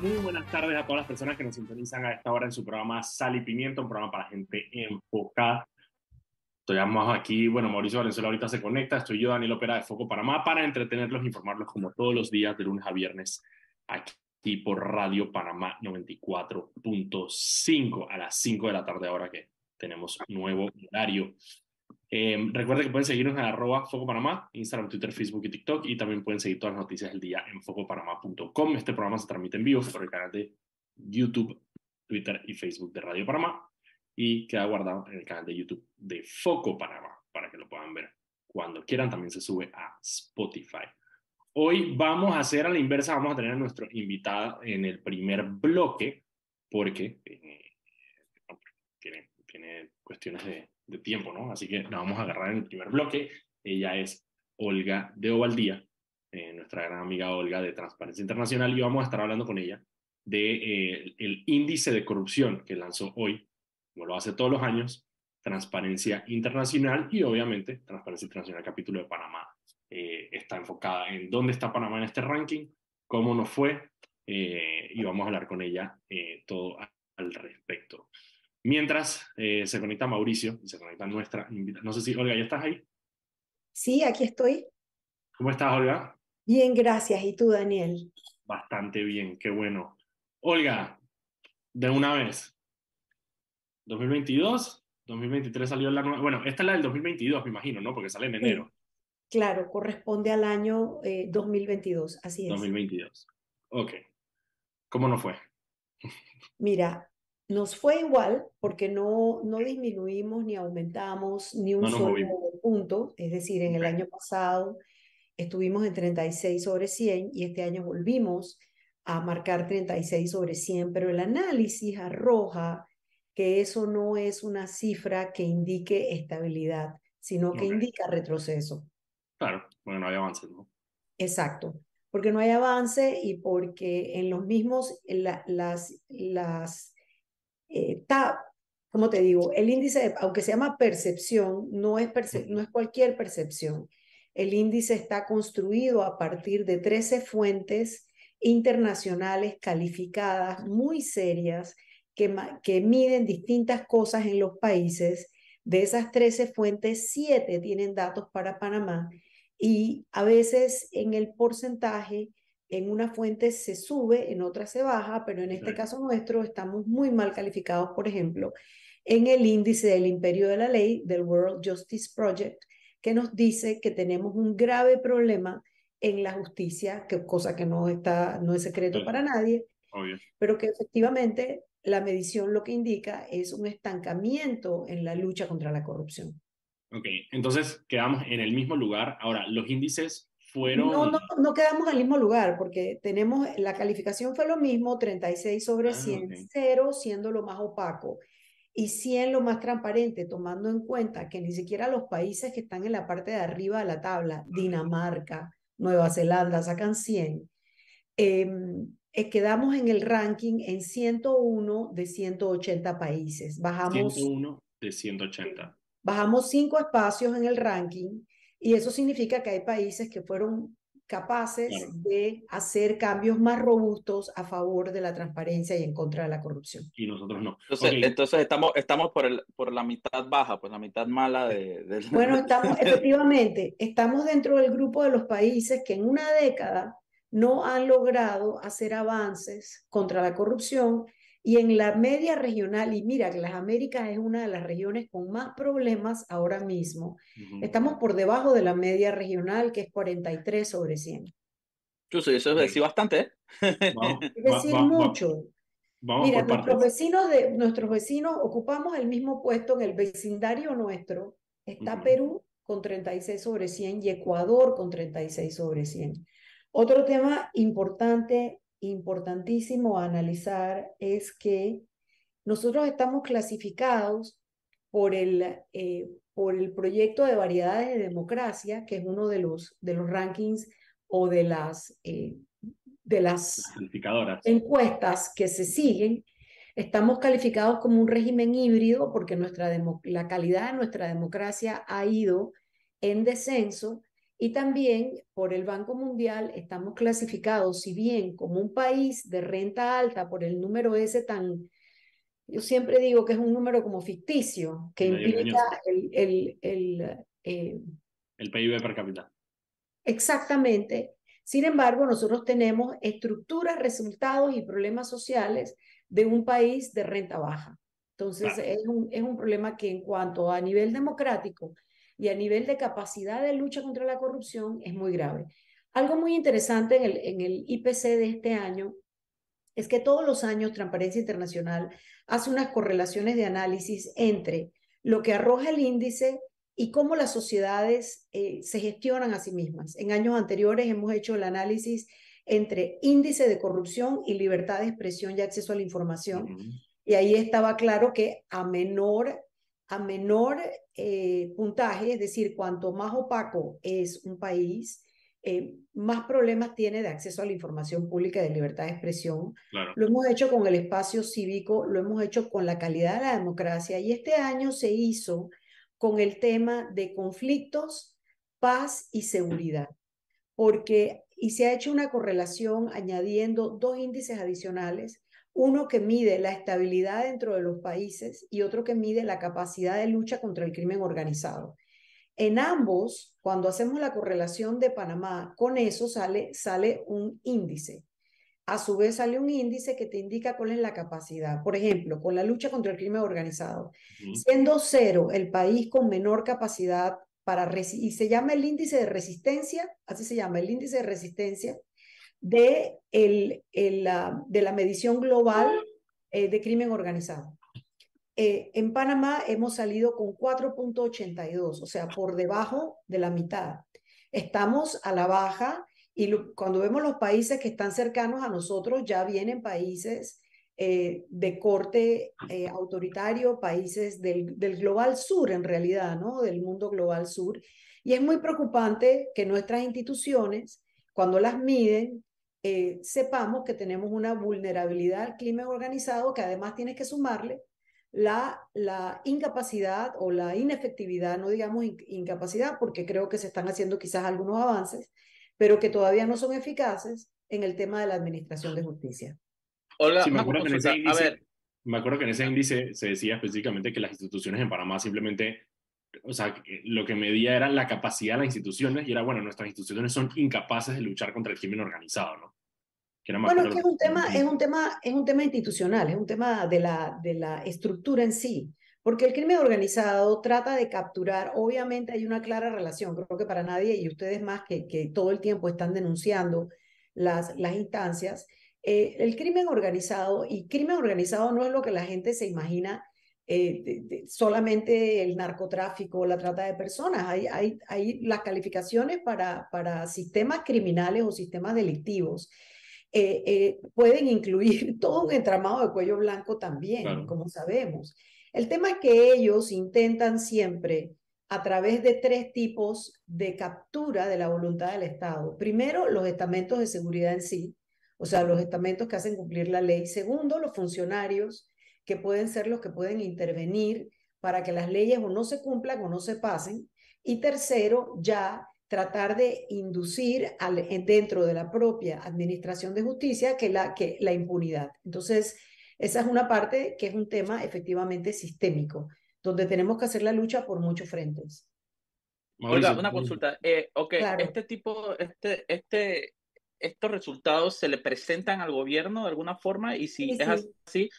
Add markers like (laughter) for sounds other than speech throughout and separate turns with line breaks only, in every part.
muy buenas tardes a todas las personas que nos sintonizan a esta hora en su programa Sal y Pimiento, un programa para gente enfocada. Estoy aquí, bueno, Mauricio Valenzuela ahorita se conecta, estoy yo, Daniel Opera de Foco Panamá, para entretenerlos informarlos como todos los días, de lunes a viernes, aquí por Radio Panamá 94.5 a las 5 de la tarde, ahora que tenemos nuevo horario. Eh, recuerden que pueden seguirnos en arroba Foco Panamá, Instagram, Twitter, Facebook y TikTok, y también pueden seguir todas las noticias del día en focopanamá.com. Este programa se transmite en vivo por el canal de YouTube, Twitter y Facebook de Radio Panamá, y queda guardado en el canal de YouTube de Foco Panamá, para que lo puedan ver cuando quieran. También se sube a Spotify. Hoy vamos a hacer a la inversa, vamos a tener a nuestro invitado en el primer bloque, porque eh, tiene cuestiones de de tiempo, ¿no? Así que la vamos a agarrar en el primer bloque. Ella es Olga de Ovaldía, eh, nuestra gran amiga Olga de Transparencia Internacional, y vamos a estar hablando con ella de eh, el índice de corrupción que lanzó hoy, como lo hace todos los años, Transparencia Internacional y obviamente Transparencia Internacional capítulo de Panamá eh, está enfocada en dónde está Panamá en este ranking, cómo nos fue, y vamos a hablar con ella todo al respecto. Mientras eh, se conecta Mauricio se conecta nuestra invitada. No sé si, Olga, ¿ya estás ahí?
Sí, aquí estoy.
¿Cómo estás, Olga?
Bien, gracias. ¿Y tú, Daniel?
Bastante bien, qué bueno. Olga, de una vez. 2022, 2023 salió la nueva. Bueno, esta es la del 2022, me imagino, ¿no? Porque sale en enero.
Claro, corresponde al año 2022, eh, así es.
2022. Ok. ¿Cómo no fue?
Mira, nos fue igual porque no, no disminuimos ni aumentamos ni un solo punto, es decir, en el año pasado estuvimos en 36 sobre 100 y este año volvimos a marcar 36 sobre 100, pero el análisis arroja que eso no es una cifra que indique estabilidad, sino que indica retroceso.
Claro, porque no hay avance, ¿no?
Exacto, porque no hay avance y porque en los mismos, las, las está, como te digo, el índice, aunque se llama percepción, no es, no es cualquier percepción. El índice está construido a partir de 13 fuentes internacionales calificadas muy serias que, que miden distintas cosas en los países. De esas 13 fuentes, 7 tienen datos para Panamá y a veces en el porcentaje en una fuente se sube, en otra se baja, pero en este caso nuestro estamos muy mal calificados, por ejemplo, en el índice del imperio de la ley del World Justice Project, que nos dice que tenemos un grave problema en la justicia, que cosa que no está no es secreto para nadie, pero que efectivamente la medición lo que indica es un estancamiento en la lucha contra la corrupción.
Ok, entonces quedamos en el mismo lugar. Ahora, los índices
no, no, no quedamos en el mismo lugar porque tenemos, la calificación fue lo mismo, 36 sobre 100, ah, 0 siendo lo más opaco y 100 lo más transparente, tomando en cuenta que ni siquiera los países que están en la parte de arriba de la tabla, Dinamarca, Nueva Zelanda, sacan 100. Em, eh, quedamos en el ranking en 101 de 180 países. Bajamos,
101 de 180.
Bajamos 5 espacios en el ranking y eso significa que hay países que fueron capaces de hacer cambios más robustos a favor de la transparencia y en contra de la corrupción.
Y nosotros no.
Entonces, estamos, estamos por, el, por la mitad baja, pues la mitad mala de...
Bueno, estamos efectivamente, estamos dentro del grupo de los países que en una década no han logrado hacer avances contra la corrupción y en la media regional, y mira que las Américas es una de las regiones con más problemas ahora mismo, estamos por debajo de la media regional, que es 43 sobre 100.
Yo sé, eso es decir bastante, ¿eh?
es decir mucho. Mira, nuestros vecinos, de, nuestros vecinos ocupamos el mismo puesto en el vecindario nuestro. Está Perú con 36 sobre 100 y Ecuador con 36 sobre 100. Otro tema importante importantísimo a analizar es que nosotros estamos clasificados por el, eh, por el proyecto de variedades de democracia, que es uno de los, de los rankings o de las, eh, de las encuestas que se siguen. Estamos calificados como un régimen híbrido porque nuestra la calidad de nuestra democracia ha ido en descenso Y también por el Banco Mundial estamos clasificados, si bien como un país de renta alta por el número ese tan, yo siempre digo que es un número como ficticio, que implica el, el, el,
eh, el PIB per cápita.
Exactamente. Sin embargo, nosotros tenemos estructuras, resultados y problemas sociales de un país de renta baja. Entonces, es, un, es un problema que en cuanto a nivel democrático y a nivel de capacidad de lucha contra la corrupción es muy grave. Algo muy interesante en el, en el IPC de este año es que todos los años Transparencia Internacional hace unas correlaciones de análisis entre lo que arroja el índice y cómo las sociedades eh, se gestionan a sí mismas. En años anteriores hemos hecho el análisis entre índice de corrupción y libertad de expresión y acceso a la información. Y ahí estaba claro que a menor, a menor eh, puntaje, es decir, cuanto más opaco es un país, eh, más problemas tiene de acceso a la información pública y de libertad de expresión. Lo hemos hecho con el espacio cívico, lo hemos hecho con la calidad de la democracia y este año se hizo con el tema de conflictos, paz y seguridad, porque y se ha hecho una correlación añadiendo dos índices adicionales, uno que mide la estabilidad dentro de los países y otro que mide la capacidad de lucha contra el crimen organizado. En ambos, cuando hacemos la correlación de Panamá, con eso sale, sale un índice. A su vez sale un índice que te indica cuál es la capacidad. Por ejemplo, con la lucha contra el crimen organizado. Siendo cero el país con menor capacidad para... Y se llama el índice de resistencia, así se llama, el índice de resistencia de, la, medición global eh, de crimen organizado. Eh, en Panamá hemos salido con 4.82, o sea, por debajo de la mitad. Estamos a la baja y cuando vemos los países que están cercanos a nosotros, ya vienen países eh, de corte autoritario, países del, global sur en realidad, ¿no? Del mundo global sur. Y es muy preocupante que nuestras instituciones, cuando las miden, sepamos que tenemos una vulnerabilidad al crimen organizado que además tiene que sumarle la, la incapacidad o la inefectividad, no digamos incapacidad, porque creo que se están haciendo quizás algunos avances, pero que todavía no son eficaces en el tema de la administración de justicia.
Hola, me, acuerdo que en ese índice, a ver. me acuerdo que en ese índice se decía específicamente que las instituciones en Panamá simplemente, o sea, lo que medía era la capacidad de las instituciones y era, bueno, nuestras instituciones son incapaces de luchar contra el crimen organizado, ¿no?
bueno, es que es un, tema, es, un tema, es un tema institucional, es un tema de la, de la estructura en sí, porque el crimen organizado trata de capturar, obviamente hay una clara relación, creo que para nadie, y ustedes más que, que todo el tiempo están denunciando las, las instancias, eh, el crimen organizado, y crimen organizado no es lo que la gente se imagina eh, solamente el narcotráfico, la trata de personas. Hay, hay, hay las calificaciones para, para sistemas criminales o sistemas delictivos. Eh, eh, pueden incluir (laughs) todo un entramado de cuello blanco también, como sabemos. El tema es que ellos intentan siempre a través de tres tipos de captura de la voluntad del Estado. Primero, los estamentos de seguridad en sí, o sea, los estamentos que hacen cumplir la ley. Segundo, los funcionarios, que pueden ser los que pueden intervenir para que las leyes o no se cumplan o no se pasen. Y tercero, ya tratar de inducir al, dentro de la propia administración de justicia que la, que la impunidad. Entonces, esa es una parte que es un tema efectivamente sistémico, donde tenemos que hacer la lucha por muchos frentes.
Oiga, una consulta. Eh, ok, este tipo, este, este, estos resultados se le presentan al gobierno de alguna forma y si es así,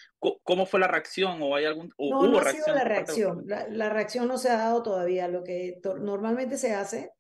¿cómo fue la reacción o hay algún
no, no ha sido la reacción. La, la, reacción no se ha dado todavía. Lo que normalmente se hace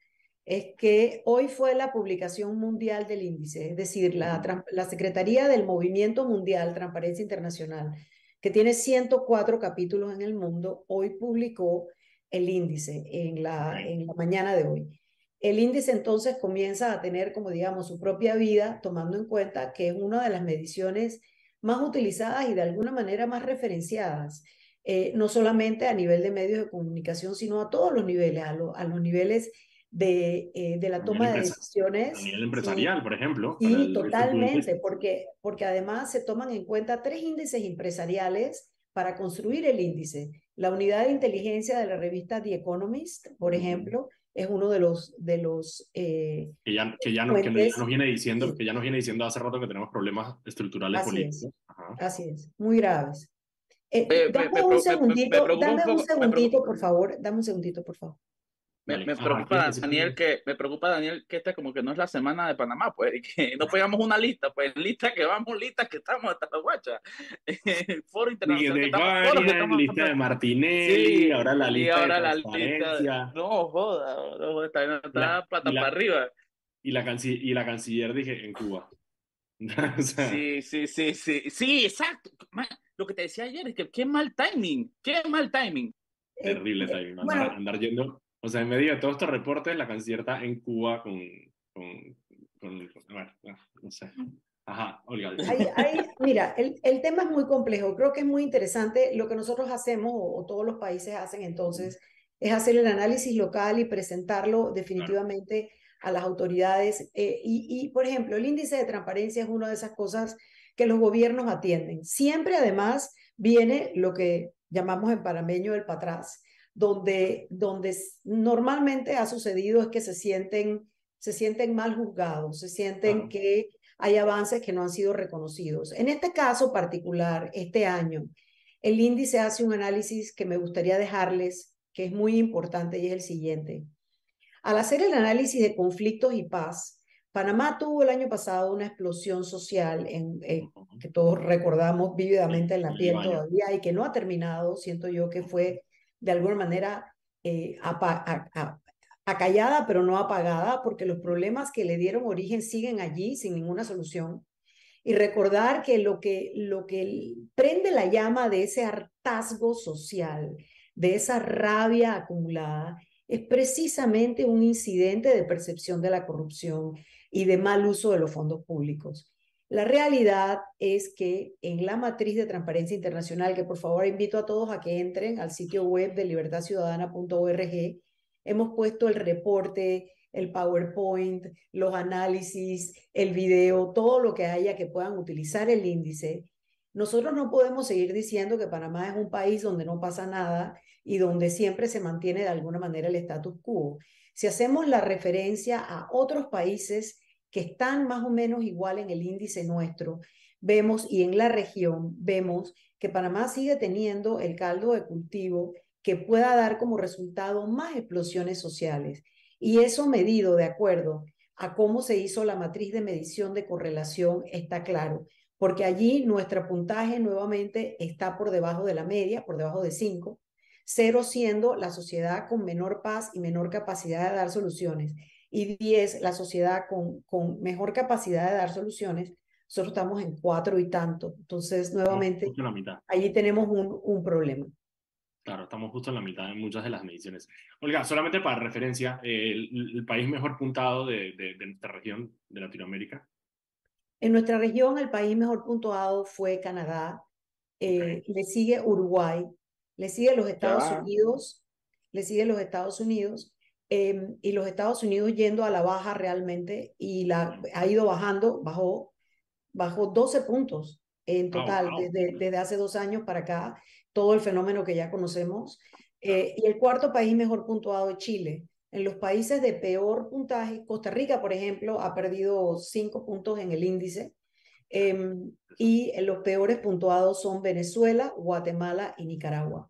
es que hoy fue la publicación mundial del índice, es decir, la, la Secretaría del Movimiento Mundial Transparencia Internacional, que tiene 104 capítulos en el mundo, hoy publicó el índice en la, en la mañana de hoy. El índice entonces comienza a tener, como digamos, su propia vida, tomando en cuenta que es una de las mediciones más utilizadas y de alguna manera más referenciadas, eh, no solamente a nivel de medios de comunicación, sino a todos los niveles, a, a los niveles de, eh, de la toma de decisiones.
A nivel empresarial, por ejemplo.
Sí, totalmente, porque, porque además se toman en cuenta tres índices empresariales para construir el índice. La unidad de inteligencia de la revista The Economist, por ejemplo, es uno de los... De los
eh, que, ya, que, ya, nos, viene diciendo, que ya nos viene diciendo hace rato que tenemos problemas estructurales
así
políticos.
Es, Así es, muy graves. Eh, dame un segundito, dame un segundito, por favor, dame un segundito, por favor.
Me, me preocupa, Daniel, que, me preocupa, Daniel, que esta como que no es la semana de Panamá, pues, (laughs) y que no pegamos una lista, pues, lista que vamos, lista que estamos hasta la guacha. (laughs)
Foro internacional. lista de Martinelli, ahora la lista y ahora de la lista,
No, joda, no, joda, está, está plata para arriba.
Y la, y la canciller, dije, en Cuba. (laughs)
Sí, sí, sí, sí, sí, exacto. Lo que te decía ayer es que qué mal timing, qué mal timing.
Terrible timing, andar yendo o sea, en medio de todos estos reportes, la canciller está en Cuba con, con, con, bueno, no sé. Ajá, Olga.
mira, el, el, tema es muy complejo. Creo que es muy interesante. Lo que nosotros hacemos, o, todos los países hacen entonces, es hacer el análisis local y presentarlo definitivamente a las autoridades. Eh, y, y, por ejemplo, el índice de transparencia es una de esas cosas que los gobiernos atienden. Siempre, además, viene lo que llamamos en parameño el patrás donde, donde normalmente ha sucedido es que se sienten, se sienten mal juzgados, se sienten que hay avances que no han sido reconocidos. En este caso particular, este año, el índice hace un análisis que me gustaría dejarles, que es muy importante y es el siguiente. Al hacer el análisis de conflictos y paz, Panamá tuvo el año pasado una explosión social en, que todos recordamos vívidamente en la piel todavía y que no ha terminado, siento yo que fue de alguna manera eh, acallada, pero no apagada, porque los problemas que le dieron origen siguen allí sin ninguna solución. Y recordar que lo que, lo que prende la llama de ese hartazgo social, de esa rabia acumulada, es precisamente un incidente de percepción de la corrupción y de mal uso de los fondos públicos. La realidad es que en la matriz de transparencia internacional, que por favor invito a todos a que entren al sitio web de libertadciudadana.org, hemos puesto el reporte, el PowerPoint, los análisis, el video, todo lo que haya que puedan utilizar el índice. Nosotros no podemos seguir diciendo que Panamá es un país donde no pasa nada y donde siempre se mantiene de alguna manera el status quo. Si hacemos la referencia a otros países que están más o menos igual en el índice nuestro, vemos y en la región vemos que Panamá sigue teniendo el caldo de cultivo que pueda dar como resultado más explosiones sociales. Y eso medido de acuerdo a cómo se hizo la matriz de medición de correlación está claro, porque allí nuestro puntaje nuevamente está por debajo de la media, por debajo de 5, cero siendo la sociedad con menor paz y menor capacidad de dar soluciones y 10 la sociedad con, con mejor capacidad de dar soluciones, nosotros estamos en cuatro y tanto. Entonces, nuevamente, allí tenemos un, un problema.
Claro, estamos justo en la mitad en muchas de las mediciones. Olga, solamente para referencia, el, país mejor puntado de, de, nuestra región de Latinoamérica.
En nuestra región, el país mejor puntuado fue Canadá, eh, le sigue Uruguay, le sigue los Estados Unidos, le sigue los Estados Unidos, Em, y los Estados Unidos yendo a la baja realmente y la, ha ido bajando, bajó, bajó 12 puntos en total Desde, desde hace dos años para acá, todo el fenómeno que ya conocemos. Eh, y el cuarto país mejor puntuado es Chile. En los países de peor puntaje, Costa Rica, por ejemplo, ha perdido cinco puntos en el índice. Em, y los peores puntuados son Venezuela, Guatemala y Nicaragua.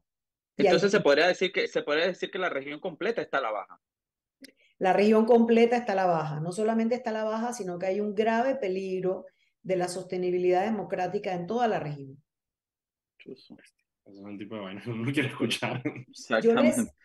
Entonces se podría decir que se podría decir que la región completa está a la baja.
La región completa está a la baja. No solamente está a la baja, sino que hay un grave peligro de la sostenibilidad democrática en toda la región.
Es un tipo de vaina (laughs) no quiere escuchar.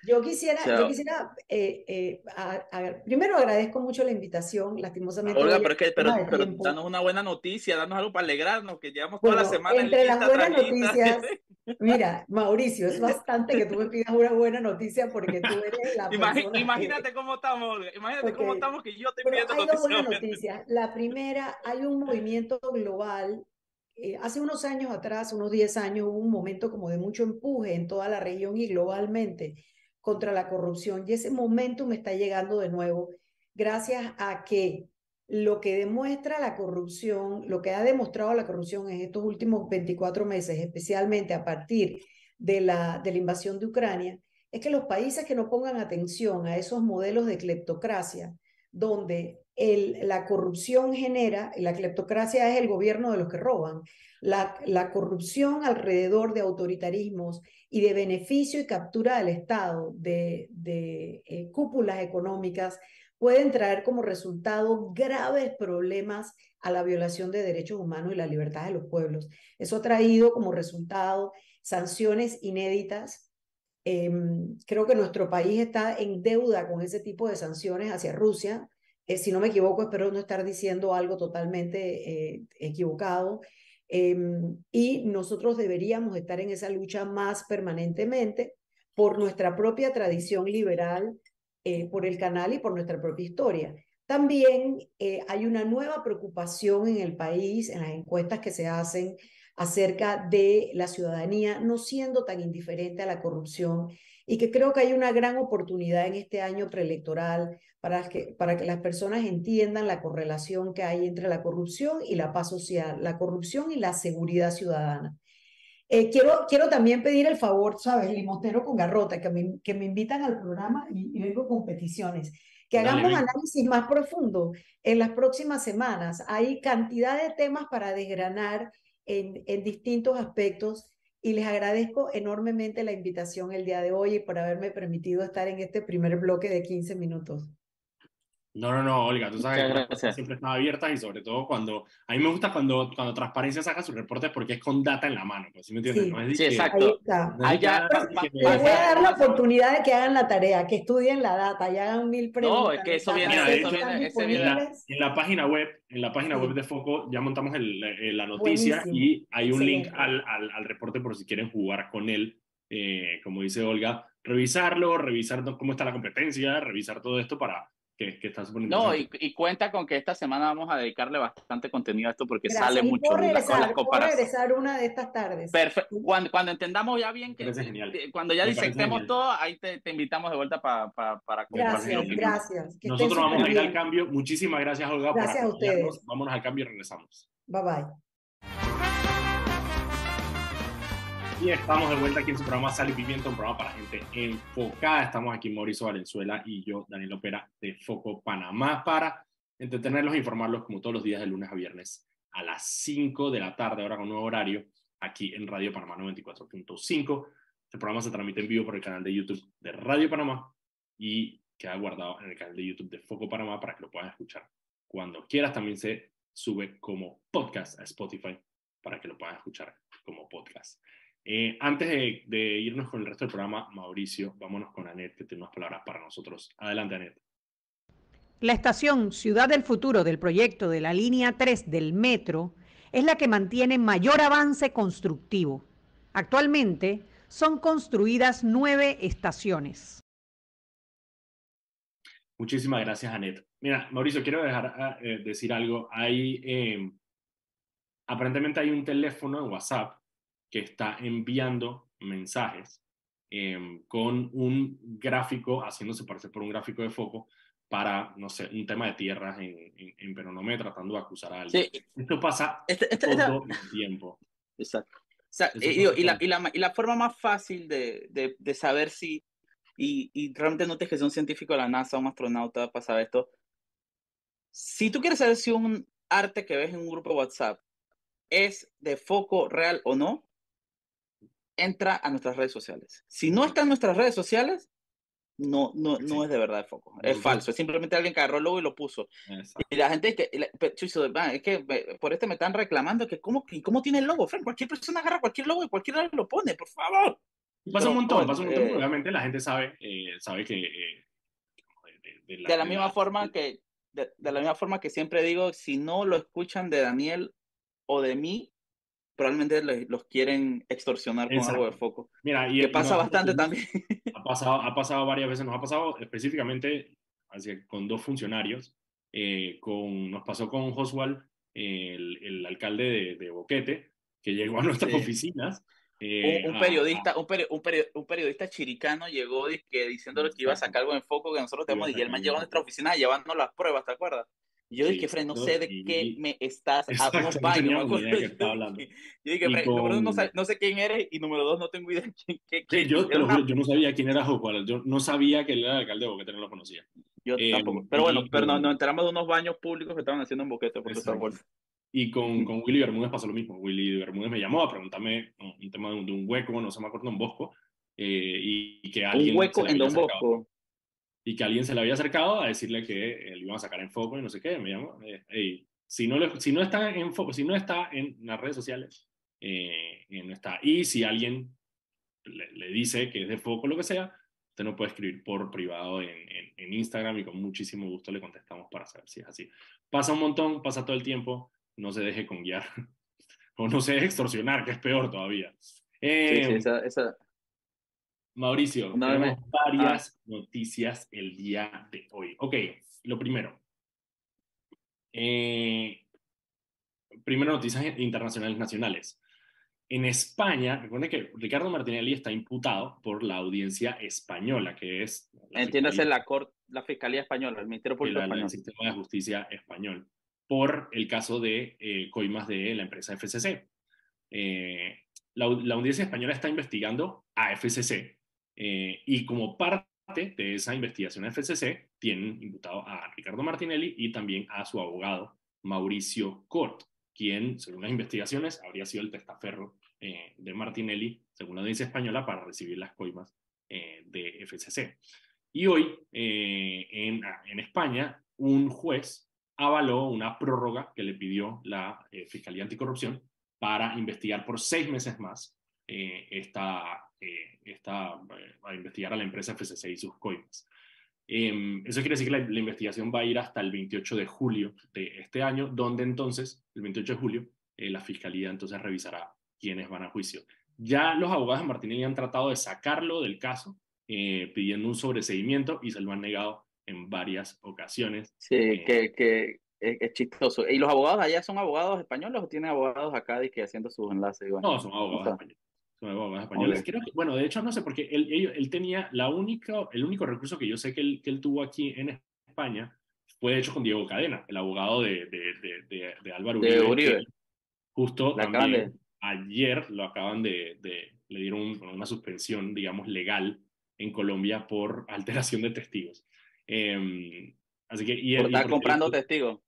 Yo, quisiera, yo quisiera eh, eh, primero agradezco mucho la invitación, lastimosamente.
Olga, pero, es que, pero, danos una buena noticia, danos algo para alegrarnos, que llevamos toda la semana.
Entre las buenas noticias, (laughs) mira, Mauricio, es bastante que tú me pidas una buena noticia porque tú eres la
Imagínate cómo estamos, imagínate cómo estamos que yo te pido
Hay dos buenas noticias. La primera, hay un movimiento global eh, hace unos años atrás, unos 10 años, hubo un momento como de mucho empuje en toda la región y globalmente contra la corrupción. Y ese momento me está llegando de nuevo gracias a que lo que demuestra la corrupción, lo que ha demostrado la corrupción en estos últimos 24 meses, especialmente a partir de la, de la invasión de Ucrania, es que los países que no pongan atención a esos modelos de cleptocracia, donde la corrupción genera, la cleptocracia es el gobierno de los que roban, la, corrupción alrededor de autoritarismos y de beneficio y captura del Estado de, de eh, cúpulas económicas pueden traer como resultado graves problemas a la violación de derechos humanos y la libertad de los pueblos. Eso ha traído como resultado sanciones inéditas. Em, creo que nuestro país está en deuda con ese tipo de sanciones hacia Rusia. Eh, si no me equivoco, espero no estar diciendo algo totalmente eh, equivocado. Em, y nosotros deberíamos estar en esa lucha más permanentemente por nuestra propia tradición liberal eh, por el canal y por nuestra propia historia. También eh, hay una nueva preocupación en el país, en las encuestas que se hacen acerca de la ciudadanía no siendo tan indiferente a la corrupción y que creo que hay una gran oportunidad en este año preelectoral para que, para que las personas entiendan la correlación que hay entre la corrupción y la paz social, la corrupción y la seguridad ciudadana. Eh, quiero, quiero también pedir el favor, ¿sabes? Limotero con garrota, que me, que me invitan al programa y, vengo con peticiones. Que hagamos análisis más profundo en las próximas semanas. Hay cantidad de temas para desgranar en, distintos aspectos y les agradezco enormemente la invitación el día de hoy y por haberme permitido estar en este primer bloque de 15 minutos.
No, no, no, Olga, tú sabes que siempre están abiertas y sobre todo cuando, a mí me gusta cuando, cuando Transparencia saca sus reportes porque es con data en la mano, pues, ¿sí me entiendes?
Sí, exacto.
Ahí está. Les voy a dar la oportunidad de que hagan la tarea, que estudien la data y hagan mil preguntas.
No, es que eso viene, eso viene,
en, la, página web, en la página web de Foco ya montamos el, eh, la noticia y hay un link al, al, al, reporte por si quieren jugar con él, eh, como dice Olga, revisarlo, revisar cómo está la competencia, revisar todo esto para que, que está
No, y, y, cuenta con que esta semana vamos a dedicarle bastante contenido a esto porque sale mucho con las comparaciones.
regresar una de estas tardes.
Perfecto. Cuando, cuando entendamos ya bien que cuando ya disectemos todo, ahí te, te, invitamos de vuelta para para para
Gracias, gracias.
Nosotros vamos a ir al cambio. Muchísimas gracias, Olga,
gracias por a ustedes.
Vámonos al cambio y regresamos.
Bye bye.
Y estamos de vuelta aquí en su programa Sal y Pimienta, un programa para gente enfocada. Estamos aquí Mauricio Valenzuela y yo, Daniel Opera, de Foco Panamá, para entretenerlos e informarlos como todos los días de lunes a viernes a las 5 de la tarde, ahora con nuevo horario, aquí en Radio Panamá 94.5. Este programa se transmite en vivo por el canal de YouTube de Radio Panamá y queda guardado en el canal de YouTube de Foco Panamá para que lo puedan escuchar cuando quieras. También se sube como podcast a Spotify para que lo puedan escuchar como podcast. Eh, antes de, irnos con el resto del programa, Mauricio, vámonos con Anet, que tiene unas palabras para nosotros. Adelante, Anet.
La estación Ciudad del Futuro del proyecto de la línea 3 del metro es la que mantiene mayor avance constructivo. Actualmente son construidas nueve estaciones.
Muchísimas gracias, Anet. Mira, Mauricio, quiero dejar ah, eh, decir algo. Hay, eh, aparentemente hay un teléfono en WhatsApp que está enviando mensajes em, con un gráfico, haciéndose parecer por un gráfico de foco, para, no sé, un tema de tierras en, en, en Peronomé, tratando de acusar a alguien. Esto pasa este, este, todo el tiempo.
Exacto. y, y, la, y, la, y, la, forma más fácil de, de, de saber si, y, y, realmente no te que sea un científico de la NASA o un astronauta para saber esto, si tú quieres saber si un arte que ves en un grupo de WhatsApp es de foco real o no, entra a nuestras redes sociales. Si no está en nuestras redes sociales, no, no, no es de verdad de foco. Es falso. Es simplemente alguien que agarró el logo y lo puso. Y la gente es que, es que por este me están reclamando que cómo, cómo tiene el logo. Frank, cualquier persona agarra cualquier logo y cualquiera lo pone, por favor.
Pasa un montón, pasa un montón. Eh, obviamente la gente sabe, eh, sabe que... Eh,
de, la, misma forma que de, la misma forma que siempre digo, si no lo escuchan de Daniel o de mí, probablemente los quieren extorsionar con algo de foco. Mira, y que pasa bastante también.
Ha pasado, ha pasado varias veces, nos ha pasado específicamente con dos funcionarios. Eh, con, nos pasó con Oswald, el, el, alcalde de, Boquete, que llegó a nuestras oficinas.
Eh, un, periodista, un, un, periodista chiricano llegó diciéndole que iba a sacar algo en foco que nosotros tenemos y el man llegó a nuestra oficina llevando las pruebas, ¿te acuerdas? Yo dije, Fred, no sé de qué me estás hablando. No yo dije, Fred, número uno, no sé, quién eres y número dos, no tengo idea quién,
quién, (laughs) yo, yo no sabía quién era Jocual. Yo no sabía que él era el alcalde de Boquete, no lo conocía.
Yo eh, tampoco. Pero bueno, pero nos, enteramos de unos baños públicos que estaban haciendo en Boquete por
Y con, con Willy Bermúdez pasó lo mismo. Willy Bermúdez me llamó a preguntarme un tema de un, de un hueco, no se me acuerdo, en Bosco. Eh, y, que alguien.
Un hueco en Don Bosco
y que alguien se le había acercado a decirle que le iban a sacar en foco y no sé qué, me llamó, eh, si, no si no está en foco, si no está en las redes sociales, eh, no está. Y si alguien le, dice que es de foco lo que sea, usted no puede escribir por privado en, en, Instagram y con muchísimo gusto le contestamos para saber si es así. Pasa un montón, pasa todo el tiempo, no se deje con guiar (laughs) o no se deje extorsionar, que es peor todavía. sí, sí,
em, esa, esa,
Mauricio, tenemos varias noticias el día de hoy. Ok, lo primero. Eh, primero, noticias internacionales nacionales. En España, recuerden que Ricardo Martinelli está imputado por la audiencia española, que es...
Entiéndase la, la Fiscalía Española, el Ministerio Público
Español. El Sistema de Justicia Español, por el caso de eh, coimas de la empresa FCC. Eh, la, la, audiencia española está investigando a FCC eh, y como parte de esa investigación FCC, tienen imputado a Ricardo Martinelli y también a su abogado Mauricio Cort, quien, según las investigaciones, habría sido el testaferro eh, de Martinelli, según la audiencia española, para recibir las coimas eh, de FCC. Y hoy, en, en, España, un juez avaló una prórroga que le pidió la Fiscalía Anticorrupción para investigar por seis meses más esta eh, está, eh, a investigar a la empresa FCC y sus coimas. Em, eso quiere decir que la, investigación va a ir hasta el 28 de julio de este año, donde entonces, el 28 de julio, eh, la fiscalía entonces revisará quiénes van a juicio. Ya los abogados de Martinelli han tratado de sacarlo del caso, pidiendo un sobreseguimiento y se lo han negado en varias ocasiones.
Sí, que, que es, chistoso. ¿Y los abogados allá son abogados españoles o tienen abogados acá de que haciendo sus enlaces?
no, son abogados españoles españoles. bueno, de hecho, no sé, porque él, él, tenía la única, el único recurso que yo sé que él, que él tuvo aquí en España fue de hecho con Diego Cadena, el abogado de, de, de, Álvaro Uribe. Justo también, ayer lo acaban de, le dieron una suspensión, digamos, legal en Colombia por (laughs) alteración de testigos. Em, así que, y,
por estar comprando testigos.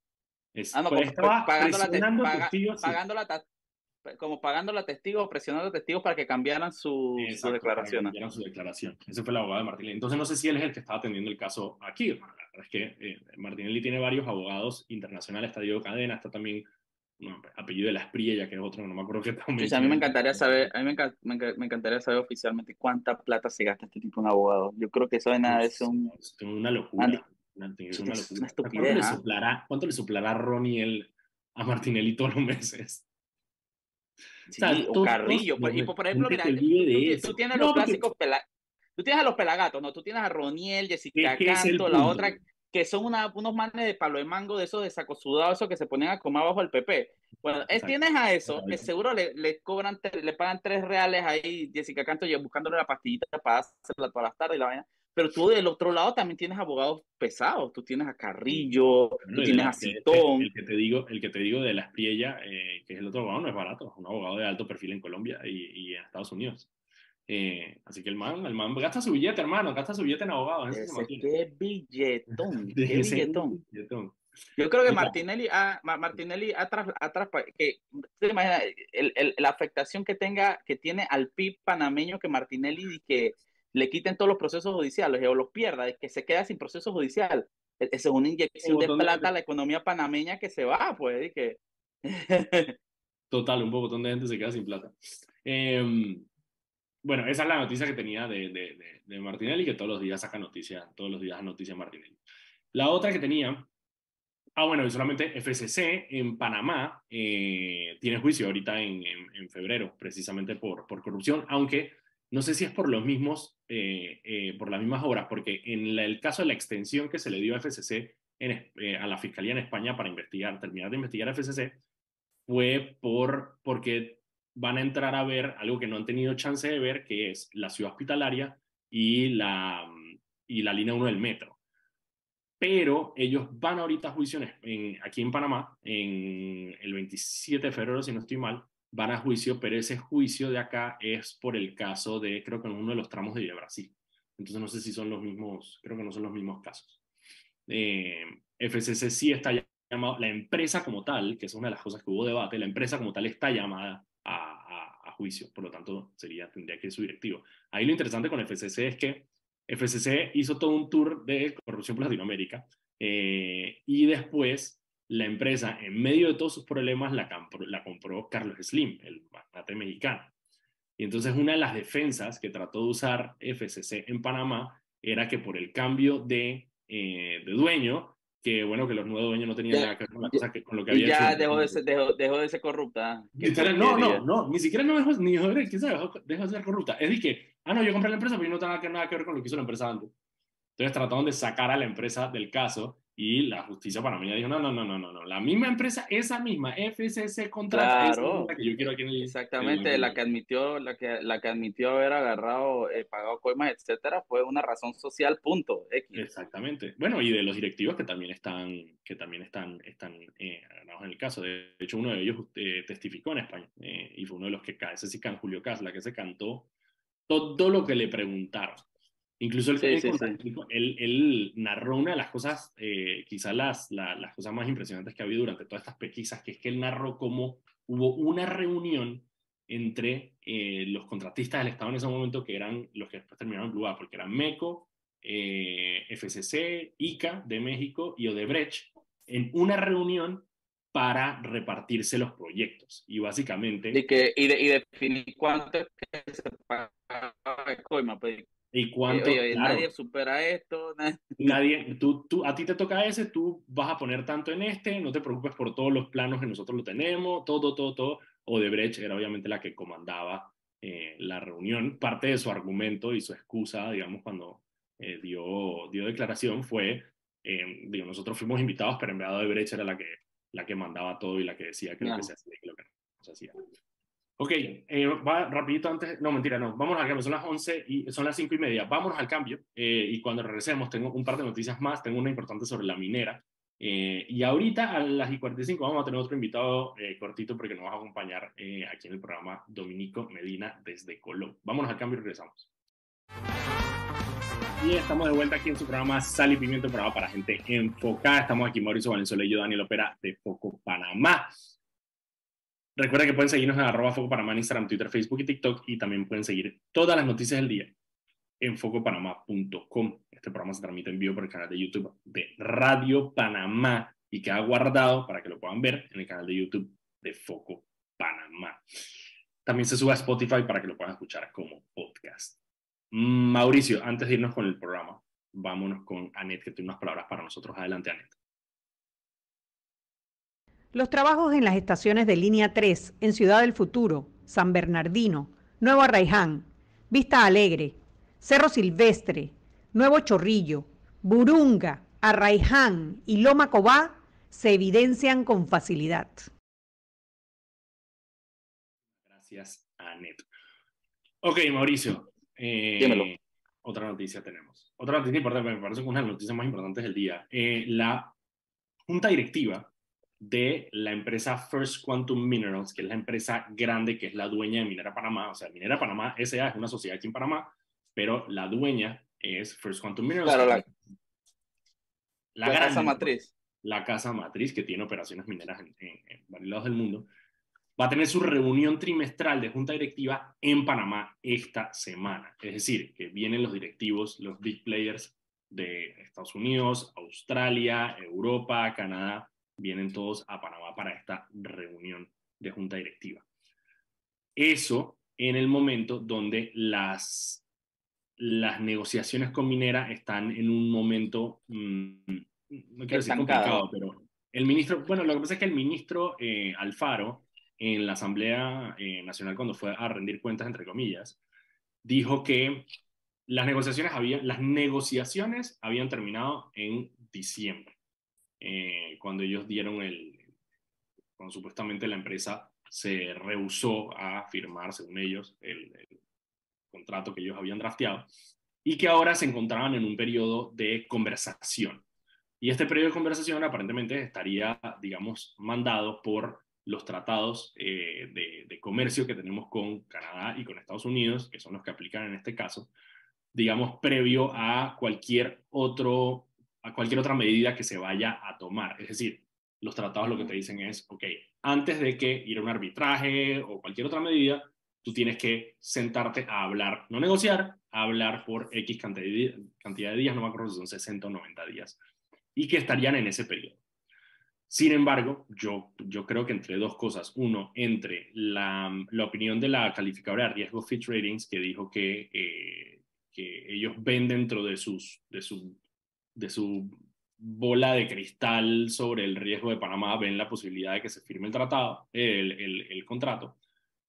ah, no, pues, pagando, la, testigos, pagando la, como pagando a testigos, presionando a testigos para que cambiaran su, su declaración.
Cambiaran su declaración. Ese fue el abogado de Martinelli. Entonces no sé si él es el que estaba atendiendo el caso aquí. La verdad es que eh, Martinelli tiene varios abogados internacionales. Está Diego Cadena, está también apellido de la Espriella, que es otro, no me acuerdo qué
sí, a mí me encantaría saber, a mí me, me, encantaría saber oficialmente cuánta plata se gasta este tipo en abogados. Yo creo que eso de nada es un...
una locura. Una, una, locura. ¿Cuánto, le ¿ah? suplará, ¿Cuánto le Ronnie el, a Martinelli todos los meses?
O, Carrillo. Pues, y por ejemplo, mira, tú, tienes los clásicos Tú tienes a los pelagatos, ¿no? Tú tienes a Roniel, Jessica Canto, la otra, que son una, unos manes de palo de mango de esos de saco sudado, esos que se ponen a comer bajo el PP. Bueno, es, tienes a eso, que seguro le, le cobran, le pagan tres reales ahí, Jessica Canto, buscándole la pastillita para hacerla todas las tardes y la vaina. Pero tú del otro lado también tienes abogados pesados. Tú tienes a Carrillo, tú tienes a Citón.
El, que te digo, el que te digo de la Espriella, eh, que es el otro abogado, no es barato. Es un abogado de alto perfil en Colombia y, y en Estados Unidos. Eh, así que el man, el man gasta su billete, hermano, gasta su billete en abogados.
qué billetón, (laughs) qué billetón. Yo creo que Martinelli ha, Martinelli atrás, atrás que te imaginas el, el, la afectación que tenga, que tiene al PIB panameño que Martinelli y que le quiten todos los procesos judiciales o los pierda, que se queda sin proceso judicial. E, esa es una inyección de plata a la economía panameña que se va, pues. que... (laughs)
Total, un montón de gente se queda sin plata. Em, bueno, esa es la noticia que tenía de, de, de, Martinelli, que todos los días saca noticias, todos los días noticia Martinelli. La otra que tenía, ah, bueno, y solamente FCC en Panamá eh, tiene juicio ahorita en, en, en, febrero, precisamente por, por corrupción, aunque no sé si es por los mismos, eh, eh, por las mismas obras, porque en el caso de la extensión que se le dio a FCC eh, a la Fiscalía en España para investigar, terminar de investigar a FCC, fue por, porque van a entrar a ver algo que no han tenido chance de ver, que es la ciudad hospitalaria y la, y la línea 1 del metro. pero ellos van ahorita a juicio en, aquí en Panamá, en el 27 de febrero, si no estoy mal, van a juicio, pero ese juicio de acá es por el caso de, creo que en uno de los tramos de Brasil. Entonces no sé si son los mismos, creo que no son los mismos casos. Eh, FCC sí está llamado, la empresa como tal, que es una de las cosas que hubo debate, la empresa como tal está llamada a, a, juicio, por lo tanto sería, tendría que ir su directivo. Ahí lo interesante con FCC es que FCC hizo todo un tour de corrupción por Latinoamérica eh, y después la empresa, en medio de todos sus problemas, la compró, la compró Carlos Slim, el magnate mexicano. Y entonces una de las defensas que trató de usar FCC en Panamá era que por el cambio de, eh, de dueño, que bueno, que los nuevos dueños no tenían nada que ver con la cosa que, con lo que había
ya dejó de, ser, dejó, dejó de ser corrupta.
No, no, no, ni siquiera no dejó, ni dejó, dejó, dejó de ser corrupta. Es de que, ah, no, yo compré la empresa, pero no tengo nada que ver con lo que hizo la empresa antes. Entonces trataron de sacar a la empresa del caso y la justicia panameña dijo, no, no, no, no, no, no, la misma empresa, esa misma, FCC contrata
claro. que yo quiero aquí en el, Exactamente, la que admitió, la que, la que admitió haber agarrado, eh, pagado coimas, etcétera, fue una razón social, punto, X.
Exactamente. Bueno, y de los directivos que también están, que también están, están eh, en el caso. De hecho, uno de ellos eh, testificó en España eh, y fue uno de los que, ese sí, Julio Casla, que se cantó todo lo que le preguntaron. Incluso él, él, narró una de las cosas, eh, quizás las, las cosas más impresionantes que ha habido durante todas estas pesquisas, que es que él narró cómo hubo una reunión entre eh, los contratistas del Estado en ese momento, que eran los que después terminaron Blue porque eran MECO, eh, FCC, ICA de México y Odebrecht, en una reunión para repartirse los proyectos. Y básicamente...
Y, que, y, de, y definir cuánto es que se paga el coima, pues,
¿Y cuánto?
nadie supera esto. (laughs)
Nadie, tú, tú, a ti te toca ese, tú vas a poner tanto en este, no te preocupes por todos los planos que nosotros lo tenemos, todo, todo, todo. Odebrecht era obviamente la que comandaba eh, la reunión. Parte de su argumento y su excusa, digamos, cuando eh, dio, dio declaración fue, eh, digo, nosotros fuimos invitados, pero en verdad Odebrecht era la que, la que mandaba todo y la que decía que lo que se hacía y lo que no se hacía. Ok, eh, va rapidito antes, no mentira, no, vamos al cambio, son las 11 y son las 5 y media, vámonos al cambio eh, y cuando regresemos tengo un par de noticias más, tengo una importante sobre la minera eh, y ahorita a las y 45 vamos a tener otro invitado cortito porque nos va a acompañar aquí en el programa Dominico Medina desde Colón. Vámonos al cambio y regresamos. Y estamos de vuelta aquí en su programa Sal y Pimiento, programa para gente enfocada. Estamos aquí Mauricio Valenzuela y yo, Daniel Opera de Foco Panamá. Recuerda que pueden seguirnos en arroba Foco Panamá Instagram, Twitter, Facebook y TikTok y también pueden seguir todas las noticias del día en focopanamá.com. Este programa se transmite en vivo por el canal de YouTube de Radio Panamá y queda guardado para que lo puedan ver en el canal de YouTube de Foco Panamá. También se sube a Spotify para que lo puedan escuchar como podcast. Mauricio, antes de irnos con el programa, vámonos con Anet, que tiene unas palabras para nosotros. Adelante, Anet.
Los trabajos en las estaciones de línea 3 en Ciudad del Futuro, San Bernardino, Nuevo Arraiján, Vista Alegre, Cerro Silvestre, Nuevo Chorrillo, Burunga, Arraiján y Loma Cobá se evidencian con facilidad.
Gracias, Anet. Ok, Mauricio. Eh, otra noticia tenemos. Otra noticia importante, me parece que una de las noticias más importantes del día. Eh, la Junta Directiva de la empresa First Quantum Minerals, que es la empresa grande que es la dueña de Minera Panamá. O sea, Minera Panamá S.A. es una sociedad aquí en Panamá, pero la dueña es First Quantum Minerals.
Claro, la, la, casa matriz.
La casa matriz que tiene operaciones mineras en, varios lados del mundo. Va a tener su reunión trimestral de junta directiva en Panamá esta semana. Es decir, que vienen los directivos, los big players de Estados Unidos, Australia, Europa, Canadá, vienen todos a Panamá para esta reunión de junta directiva. Eso en el momento donde las, las negociaciones con Minera están en un momento, mm, no quiero decir complicado, pero el ministro, bueno, lo que pasa es que el ministro eh, Alfaro en la Asamblea eh, Nacional cuando fue a rendir cuentas, entre comillas, dijo que las negociaciones, habían, las negociaciones habían terminado en diciembre. Eh, cuando ellos dieron el, cuando supuestamente la empresa se rehusó a firmar, según ellos, el, contrato que ellos habían drafteado, y que ahora se encontraban en un periodo de conversación. Y este periodo de conversación aparentemente estaría, digamos, mandado por los tratados eh, de, de, comercio que tenemos con Canadá y con Estados Unidos, que son los que aplican en este caso, digamos, previo a cualquier, otro, a cualquier otra medida que se vaya a tomar. Es decir, los tratados lo que te dicen es, ok, antes de que ir a un arbitraje o cualquier otra medida, tú tienes que sentarte a hablar, no negociar, a hablar por X cantidad de, días, no me acuerdo si son 60 o 90 días, y que estarían en ese periodo. Sin embargo, yo, yo creo que entre dos cosas, uno, entre la, opinión de la calificadora de riesgo Fitch Ratings, que dijo que, eh, que ellos ven dentro de, sus, de, su, de su bola de cristal sobre el riesgo de Panamá, ven la posibilidad de que se firme el tratado, el, el, el contrato,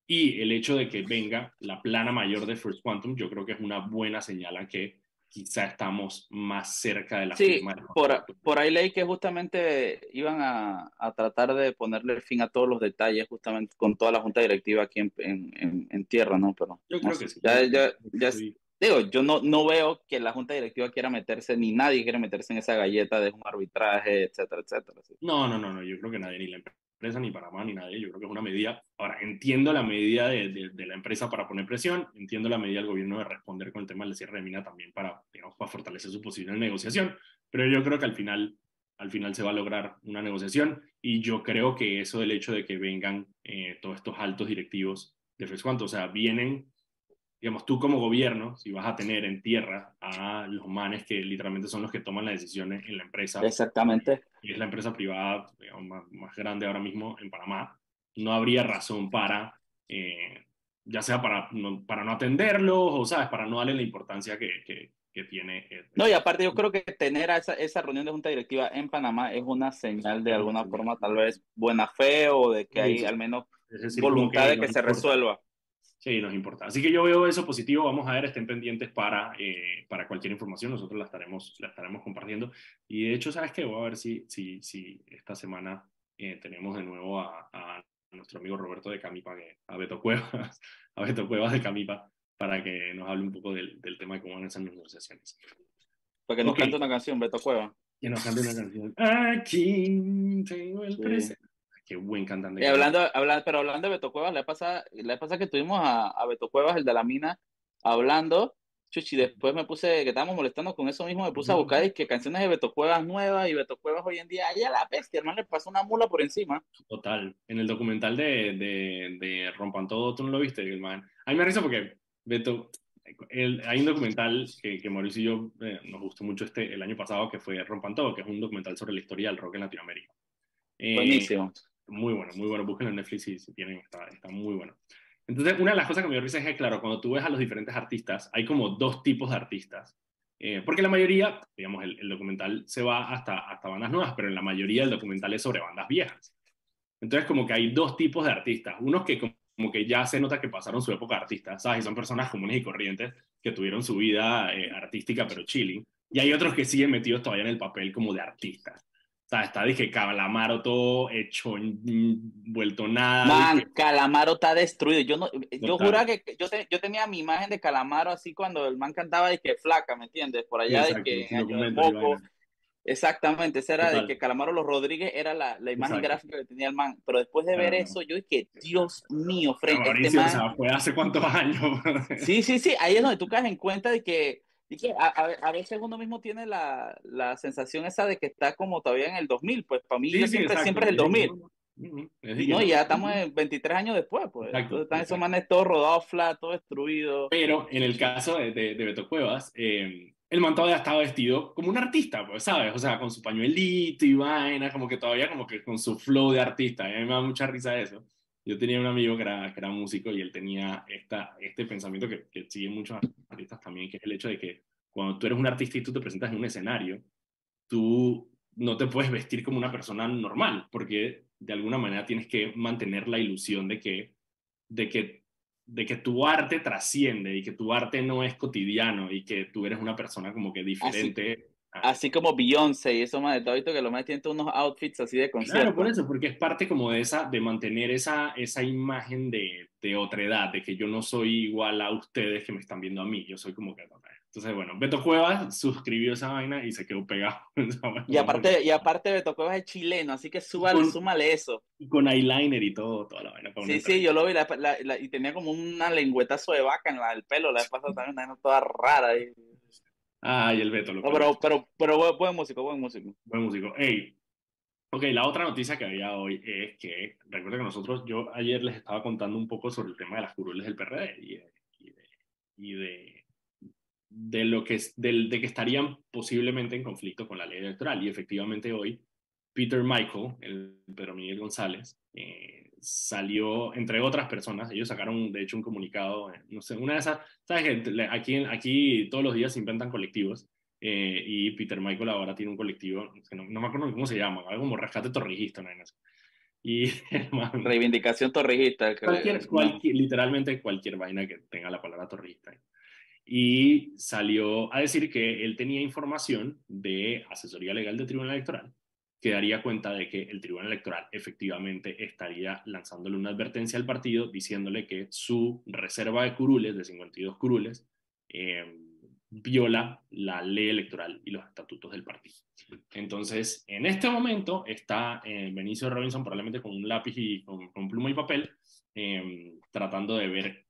y el hecho de que venga la plana mayor de First Quantum, yo creo que es una buena señal a que quizá estamos más cerca de la
sí, por, por ahí leí que justamente iban a, a, tratar de ponerle fin a todos los detalles, justamente con toda la junta directiva aquí en, en, en, tierra, ¿no? Pero,
yo creo que sí.
Ya, ya, ya, digo, yo no, no veo que la junta directiva quiera meterse, ni nadie quiere meterse en esa galleta de un arbitraje, etcétera, etcétera.
No, no, no, no, yo creo que nadie, ni la empresa, ni Panamá, ni nadie, yo creo que es una medida, ahora, entiendo la medida de, de, la empresa para poner presión, entiendo la medida del gobierno de responder con el tema del cierre de mina también para, digamos, para fortalecer su posición en negociación, pero yo creo que al final, al final se va a lograr una negociación y yo creo que eso del hecho de que vengan eh, todos estos altos directivos de Frescuanto, o sea, vienen digamos, tú como gobierno, si vas a tener en tierra a los manes que literalmente son los que toman las decisiones en la empresa.
Exactamente.
Y es la empresa privada más, grande ahora mismo en Panamá, no habría razón para, eh, ya sea para no, para no atenderlos o, ¿sabes?, para no darle la importancia que, que, que tiene.
No, y aparte yo creo que tener esa, esa reunión de junta directiva en Panamá es una señal de alguna forma tal vez buena fe o de que hay al menos voluntad de que se resuelva.
Sí, nos importa. Así que yo veo eso positivo. Vamos a ver, estén pendientes para, eh, para cualquier información. Nosotros la estaremos, la estaremos compartiendo. Y de hecho, ¿sabes qué? Voy a ver si, si, si esta semana eh, tenemos de nuevo a, a, nuestro amigo Roberto de Camipa, a Beto Cuevas, (laughs) a Beto Cuevas de Camipa, para que nos hable un poco del, del tema de cómo van esas negociaciones.
Para que nos cante una canción, Beto Cuevas.
Que nos cante una canción. Aquí tengo el presente. Qué buen cantante.
Y hablando, hablando, pero hablando de Beto Cuevas, la pasa, la pasa que tuvimos a, a, Beto Cuevas, el de la mina, hablando. Chuchi, después me puse, que estábamos molestando con eso mismo, me puse a buscar y que canciones de Beto Cuevas nuevas y Beto Cuevas hoy en día, ahí a la bestia, hermano, le pasó una mula por encima.
Total. En el documental de, de, de Rompan Todo, ¿tú no lo viste, man? A mí me risa porque Beto, el, hay un documental que, que Mauricio y yo eh, nos gustó mucho este, el año pasado, que fue Rompan Todo, que es un documental sobre la historia del rock en Latinoamérica.
Eh, Buenísimo
muy bueno, muy bueno. Búsquenlo en Netflix si, si tienen, está, está, muy bueno. Entonces, una de las cosas que me dio risa es que, claro, cuando tú ves a los diferentes artistas, hay como dos tipos de artistas. Eh, porque la mayoría, digamos, el, el, documental se va hasta, hasta bandas nuevas, pero en la mayoría el documental es sobre bandas viejas. Entonces, como que hay dos tipos de artistas. Unos que como que ya se nota que pasaron su época de artistas, ¿sabes? Y son personas comunes y corrientes que tuvieron su vida eh, artística, pero chilling. Y hay otros que siguen metidos todavía en el papel como de artistas. O sea, está, dije, Calamaro todo hecho, vuelto nada.
Man, Calamaro está destruido. Yo no, yo juraba que yo, yo tenía mi imagen de Calamaro así cuando el man cantaba de que flaca, ¿me entiendes? Por allá de que Exactamente, esa era de que Calamaro Los Rodríguez era la, la imagen gráfica que tenía el man. Pero después de ver eso, yo dije, Dios mío, frente
este man... o sea, fue hace cuántos (laughs) años.
sí, sí, sí, ahí es donde tú caes en cuenta de que y que a, a, veces uno mismo tiene la, la, sensación esa de que está como todavía en el 2000, pues para mí sí, siempre, siempre, es el 2000. No, ya estamos en 23 años después, pues. Entonces están esos manes todos rodados flat, todo destruido.
Pero en el caso de, de, de Beto Cuevas, eh, el man todavía estaba vestido como un artista, pues, ¿sabes? O sea, con su pañuelito y vaina, como que todavía como que con su flow de artista. A mí me da mucha risa eso. Yo tenía un amigo que era, que era músico y él tenía esta, este pensamiento que, que sigue muchos artistas también, que es el hecho de que cuando tú eres un artista y tú te presentas en un escenario, tú no te puedes vestir como una persona normal, porque de alguna manera tienes que mantener la ilusión de que, de que, de que tu arte trasciende y que tu arte no es cotidiano y que tú eres una persona como que diferente.
Así como Beyoncé y eso más de todo, visto que lo más tiene unos outfits así de concierto. Claro,
por eso, porque es parte como de esa, de mantener esa, esa imagen de, de otra edad, de que yo no soy igual a ustedes que me están viendo a mí, yo soy como que Entonces, bueno, Beto Cuevas suscribió esa vaina y se quedó pegado. (laughs)
Y aparte, y aparte Beto Cuevas es chileno, así que súbale, súmale eso.
Y con eyeliner y todo, toda la vaina.
Sí, sí, yo lo vi, y tenía como una lengüetazo de vaca en la, el pelo, la vez pasada también, una toda rara. Y...
Ay, el Beto. Lo
pero, pero, pero buen músico, buen músico.
Buen músico. Ey, Ok, la otra noticia que había hoy es que, recuerda que nosotros, yo ayer les estaba contando un poco sobre el tema de las curules del PRD y, de, y, de, de, lo que, de, de que estarían posiblemente en conflicto con la ley electoral. Y efectivamente hoy, Peter Michael, el Pedro Miguel González, eh, salió, entre otras personas, ellos sacaron de hecho un comunicado, eh, no sé, una de esas, ¿sabes? Aquí, aquí todos los días se inventan colectivos eh, y Peter Michael ahora tiene un colectivo, no, no, me acuerdo cómo se llama, algo como Rescate Torrijista, no Y, (laughs)
Reivindicación torrijista.
Cualquier, literalmente cualquier vaina que tenga la palabra torrijista. Y salió a decir que él tenía información de asesoría legal del Tribunal Electoral que daría cuenta de que el Tribunal Electoral efectivamente estaría lanzándole una advertencia al partido diciéndole que su reserva de curules, de 52 curules, eh, viola la ley electoral y los estatutos del partido. Entonces, en este momento está eh, Benicio Robinson probablemente con un lápiz y con, pluma y papel, em, tratando de ver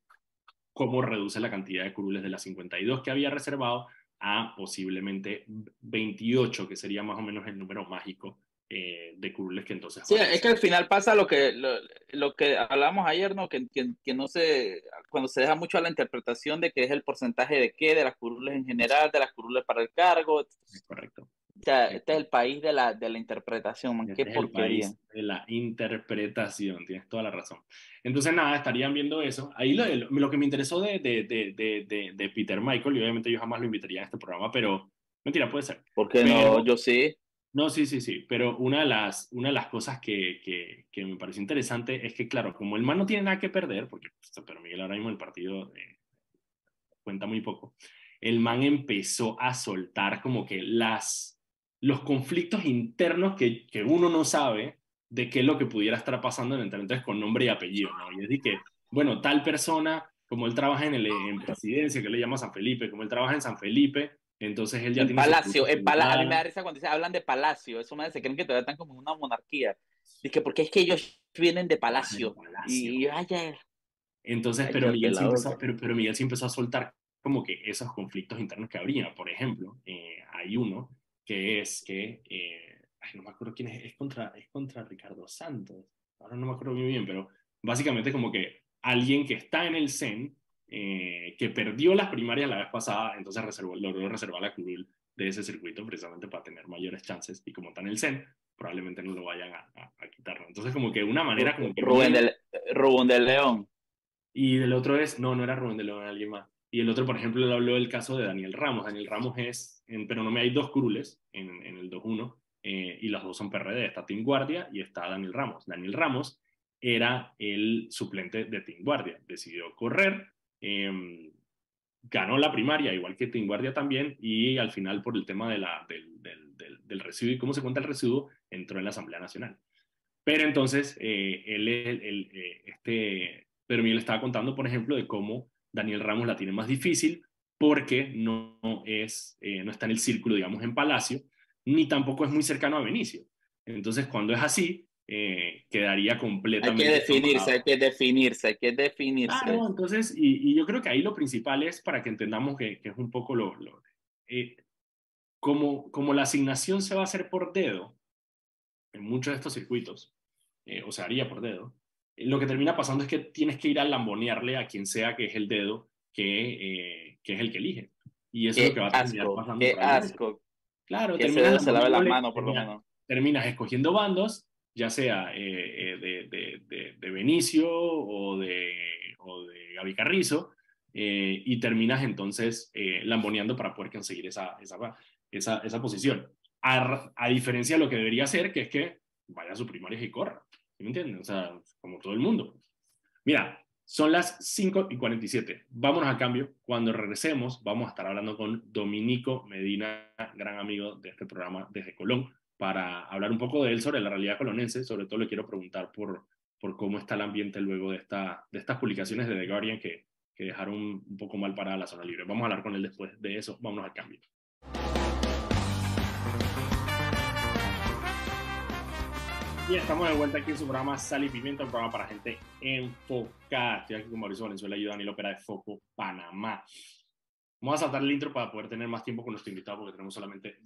cómo reduce la cantidad de curules de las 52 que había reservado a posiblemente 28, que sería más o menos el número mágico eh, de curules que entonces...
Sí, es que al final pasa lo que, lo, que hablamos ayer, ¿no? Que, que, no se, cuando se deja mucho a la interpretación de que es el porcentaje de qué, de las curules en general, de las curules para el cargo.
correcto.
Sea, este es el país de la, de la interpretación, man. Qué
este porquería. de la interpretación, tienes toda la razón. Entonces, nada, estarían viendo eso. Ahí lo, lo que me interesó de, de, de, de, Peter Michael, y obviamente yo jamás lo invitaría a este programa, pero mentira, puede ser.
Porque no, yo sí.
No, sí, sí, sí, pero una de las, una de las cosas que, que, que me pareció interesante es que, claro, como el man no tiene nada que perder, porque pues, pero Miguel ahora mismo el partido eh, cuenta muy poco, el man empezó a soltar como que las, los conflictos internos que, que uno no sabe de qué es lo que pudiera estar pasando en entonces con nombre y apellido, ¿no? Y es decir que, bueno, tal persona, como él trabaja en, el, en presidencia, que le llama San Felipe, como él trabaja en San Felipe, entonces él ya
tiene. Palacio, en palacio. A mí me da risa cuando hablan de palacio. Eso me se creen que todavía están como una monarquía. Y que porque es que ellos vienen de palacio. Y vaya.
Entonces, pero, Miguel sí empezó, pero, pero, Miguel sí empezó a soltar como que esos conflictos internos que habría. Por ejemplo, eh, hay uno que es que. Eh, ay, no me acuerdo quién es. Es contra, es contra Ricardo Santos. Ahora no me acuerdo muy bien, pero básicamente como que alguien que está en el CEN eh, que perdió las primarias la vez pasada, entonces reservó, logró reservar la curul de ese circuito precisamente para tener mayores chances y como está en el CEN, probablemente no lo vayan a, a, quitarlo. Entonces como que una manera como que...
Rubén del, Rubén del León.
Y del otro es, no, no era Rubén del León, era alguien más. Y el otro, por ejemplo, le habló del caso de Daniel Ramos. Daniel Ramos es, en, pero no me hay dos curules en, en el 2-1 eh, y los dos son PRD. Está Tim Guardia y está Daniel Ramos. Daniel Ramos era el suplente de Tim Guardia. Decidió correr, Em, ganó la primaria, igual que Tinguardia también, y al final por el tema de la, del, del, del, residuo y cómo se cuenta el residuo, entró en la Asamblea Nacional. Pero entonces, eh, él, el, eh, este, pero Miguel estaba contando, por ejemplo, de cómo Daniel Ramos la tiene más difícil porque no, es, eh, no está en el círculo, digamos, en Palacio, ni tampoco es muy cercano a Benicio. Entonces, cuando es así, eh, quedaría completamente.
Hay que definirse, hay que definirse, hay que definirse.
Claro, entonces, y, y, yo creo que ahí lo principal es para que entendamos que, que es un poco lo. lo eh, como, como la asignación se va a hacer por dedo en muchos de estos circuitos, eh, o se haría por dedo, lo que termina pasando es que tienes que ir a lambonearle a quien sea que es el dedo que, que es el que elige. Y eso es lo que va a terminar pasando.
Qué asco.
Claro,
terminas, se lave la mano, por lo menos.
Terminas escogiendo bandos ya sea eh, eh, de, de, de, Benicio o de, o de Gaby Carrizo, eh, y terminas entonces lamboneando para poder conseguir esa, esa, esa, esa posición. A, a, diferencia de lo que debería ser, que es que vaya a su primaria y corra. ¿Sí me entienden? O sea, como todo el mundo. Mira, son las 5 y 47. Vámonos al cambio. Cuando regresemos, vamos a estar hablando con Dominico Medina, gran amigo de este programa desde Colón para hablar un poco de él sobre la realidad colonense. Sobre todo le quiero preguntar por, por cómo está el ambiente luego de, esta, de estas publicaciones de The Guardian que, que dejaron un, poco mal para la zona libre. Vamos a hablar con él después de eso. Vámonos al cambio. Y estamos de vuelta aquí en su programa Sal y Pimienta, un programa para gente enfocada. Estoy aquí con Mauricio Valenzuela y Dani López de Foco Panamá. Vamos a saltar el intro para poder tener más tiempo con nuestro invitado porque tenemos solamente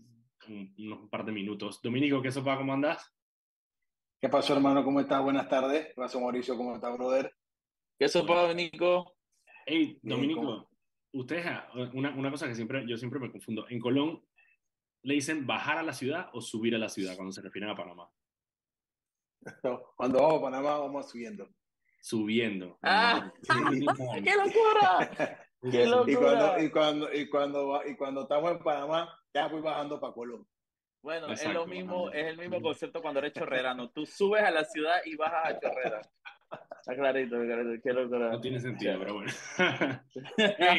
un, unos par de minutos. Dominico, ¿qué sopa? ¿Cómo andas?
¿Qué pasó, hermano? ¿Cómo estás? Buenas tardes. ¿Qué pasó, Mauricio? ¿Cómo estás, brother?
¿Qué sopa, Dominico?
Hey, Dominico, ustedes, una, una cosa que siempre, yo siempre me confundo. En Colón, ¿le dicen bajar a la ciudad o subir a la ciudad cuando se refieren a Panamá? (laughs)
cuando vamos a Panamá, vamos subiendo.
Subiendo. (laughs)
¡Ah! (laughs) ¡Qué locura! ¡Qué locura!
Y cuando, y, cuando, y, cuando, estamos en Panamá, ya voy bajando para Colón.
Bueno, es lo mismo, es el mismo concepto cuando eres chorrerano. Tú subes a la ciudad y bajas a Chorrera. Está clarito, clarito, qué locura.
No tiene sentido, pero bueno.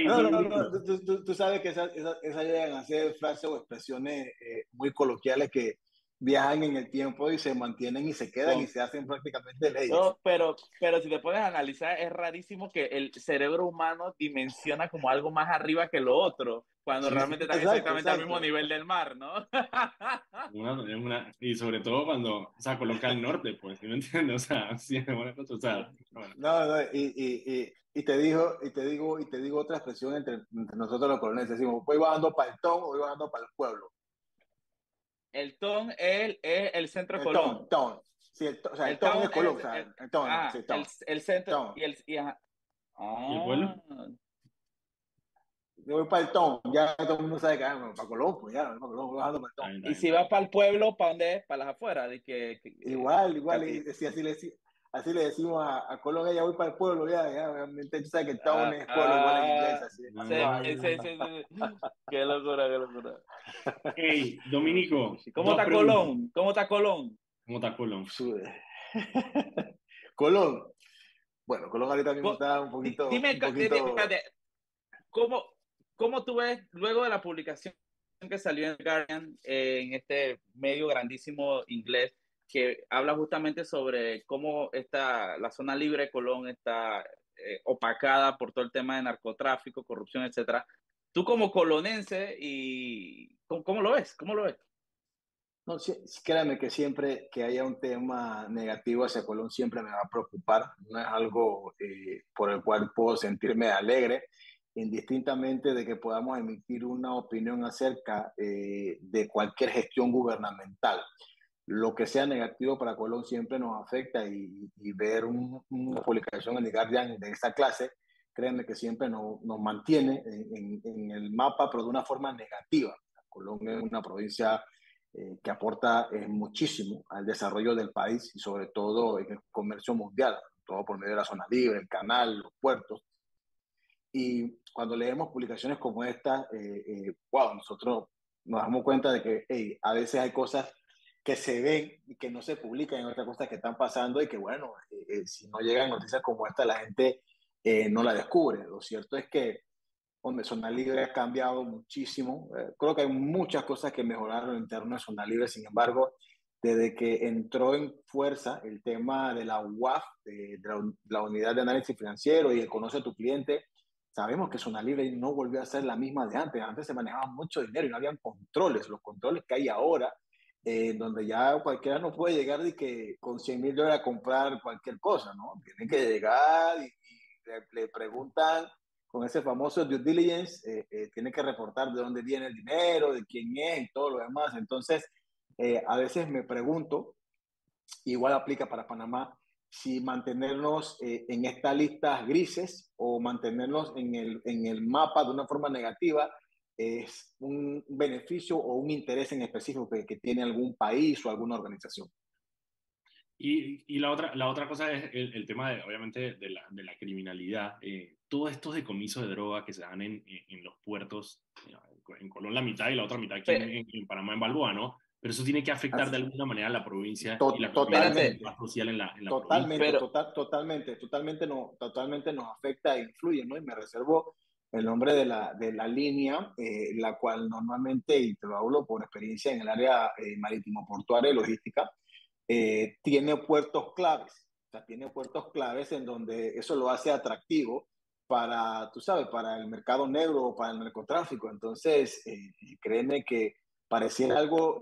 no, no, no, tú, tú, sabes que esas, esas, llegan a ser frases o expresiones eh, muy coloquiales que viajan en el tiempo y se mantienen y se quedan y se hacen prácticamente leyes.
No, pero, pero si te puedes analizar, es rarísimo que el cerebro humano dimensiona como algo más arriba que lo otro, cuando realmente está exactamente al mismo nivel del mar, ¿no? (laughs)
y sobre todo cuando, o sea, coloca el norte, pues, ¿sí me entiendes? (laughs) O sea, sí, bueno, o sea,
No, no, y, y, y, y, te digo, y te digo, y te digo otra expresión entre, nosotros los coloniales, decimos, voy bajando para el ton o voy bajando para el pueblo.
El ton es el, el centro de Colón.
Ton, Sí, el, o sea, el, ton es Colón.
El, el, ton, ah, sí, ton. el, centro. Y el, y,
ah, ¿Y el pueblo?
Yo voy para el ton, ya todo el mundo sabe que ah, para Colón, pues ya, para Colón, voy bajando para el
ton. Y si vas para el pueblo, ¿para dónde es? Para las afueras. De que,
igual, igual, y, así, así le así le decimos a, a Colombia, ya voy para el pueblo, ya, ya, tú sabes que town ah, es pueblo, igual en inglés, así.
Sí, sí, sí, sí, Qué locura, qué locura.
Hey, Dominico.
¿Cómo está Colón? ¿Cómo está Colón?
¿Cómo está Colón? (laughs)
Colón. Bueno, Colón ahorita mismo está un poquito...
Dime,
un poquito...
dime ¿cómo, ¿cómo tú ves, luego de la publicación que salió en Guardian, eh, en este medio grandísimo inglés, que habla justamente sobre cómo está, la zona libre de Colón está eh, opacada por todo el tema de narcotráfico, corrupción, etcétera. Tú como colonense, y ¿cómo, lo ves? ¿Cómo lo ves?
No, sí, créame que siempre que haya un tema negativo hacia Colón siempre me va a preocupar. No es algo eh, por el cual puedo sentirme alegre, indistintamente de que podamos emitir una opinión acerca eh, de cualquier gestión gubernamental lo que sea negativo para Colón siempre nos afecta y, ver una publicación en el Guardian de esta clase, créanme que siempre nos, nos mantiene en, el mapa, pero de una forma negativa. Colón es una provincia eh, que aporta eh, muchísimo al desarrollo del país y sobre todo en el comercio mundial, todo por medio de la zona libre, el canal, los puertos. Y cuando leemos publicaciones como esta, eh, wow, nosotros nos damos cuenta de que a veces hay cosas que se ven y que no se publican en otras cosas que están pasando y que, bueno, eh, eh, si no llegan noticias como esta, la gente eh, no la descubre. Lo cierto es que, hombre, Zona Libre ha cambiado muchísimo. creo que hay muchas cosas que mejoraron en términos de Zona Libre, sin embargo, desde que entró en fuerza el tema de la UAF, de, la, Unidad de Análisis Financiero y el Conoce a tu Cliente, sabemos que Zona Libre no volvió a ser la misma de antes. Antes se manejaba mucho dinero y no habían controles. Los controles que hay ahora eh, donde ya cualquiera no puede llegar y que con 100 mil dólares a comprar cualquier cosa, ¿no? Tienen que llegar y, le, preguntan con ese famoso due diligence, eh, eh, tiene que reportar de dónde viene el dinero, de quién es y todo lo demás. Entonces, a veces me pregunto, igual aplica para Panamá, si mantenernos en estas listas grises o mantenernos en el, en el mapa de una forma negativa es un beneficio o un interés en específico que, que tiene algún país o alguna organización.
Y, y, la, otra, la otra cosa es el, tema, de, obviamente, de la, de la criminalidad. Eh, todos estos decomisos de droga que se dan en, en, los puertos, en Colón la mitad y la otra mitad aquí en, Panamá, en Balboa, ¿no? Pero eso tiene que afectar de alguna manera a la provincia y la
totalmente,
social en la, en la
totalmente, total, totalmente, totalmente, no, totalmente nos afecta e influye, ¿no? Y me reservo el nombre de la, de la línea, eh, la cual normalmente, y te lo hablo por experiencia en el área eh, marítimo portuaria y logística, eh, tiene puertos claves. O sea, tiene puertos claves en donde eso lo hace atractivo para, tú sabes, para el mercado negro o para el narcotráfico. Entonces, créeme que pareciera algo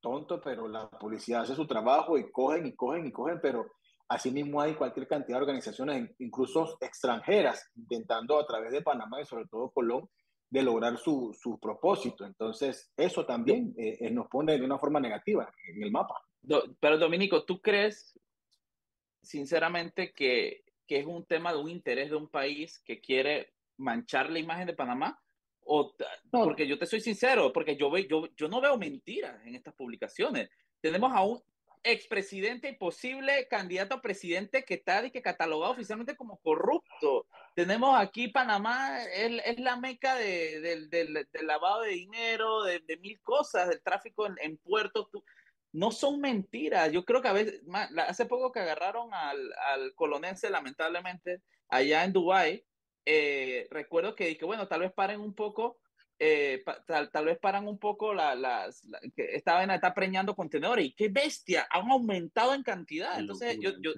tonto, pero la policía hace su trabajo y cogen y cogen y cogen, pero asimismo hay cualquier cantidad de organizaciones, incluso extranjeras, intentando a través de Panamá y sobre todo Colón, de lograr su, su propósito. Entonces, eso también eh, eh, nos pone de una forma negativa en el mapa.
pero Dominico, ¿tú crees sinceramente que, que es un tema de un interés de un país que quiere manchar la imagen de Panamá? O, porque yo te soy sincero, porque yo, yo, yo no veo mentiras en estas publicaciones. Tenemos a un expresidente y posible candidato a presidente que está y que catalogado oficialmente como corrupto. Tenemos aquí Panamá, es, es la meca de, del, del, lavado de dinero, de, mil cosas, del tráfico en, en puertos. No son mentiras. Yo creo que a veces, hace poco que agarraron al, al colonense, lamentablemente, allá en Dubái, eh, recuerdo que dije, bueno, tal vez paren un poco eh, tal, tal, vez paran un poco la, las, que esta vaina está preñando contenedores y qué bestia, han aumentado en cantidad. Entonces, yo, yo,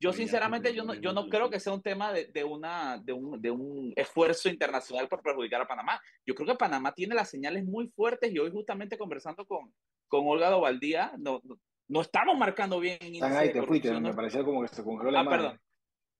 yo sinceramente, yo no, yo no creo que sea un tema de, de una, de, un, de un esfuerzo internacional por perjudicar a Panamá. Yo creo que Panamá tiene las señales muy fuertes y hoy justamente conversando con, con Olga Dovaldía, no, no, estamos marcando bien.
Están ahí, te fuiste, me parecía como que se congeló la
ah, perdón.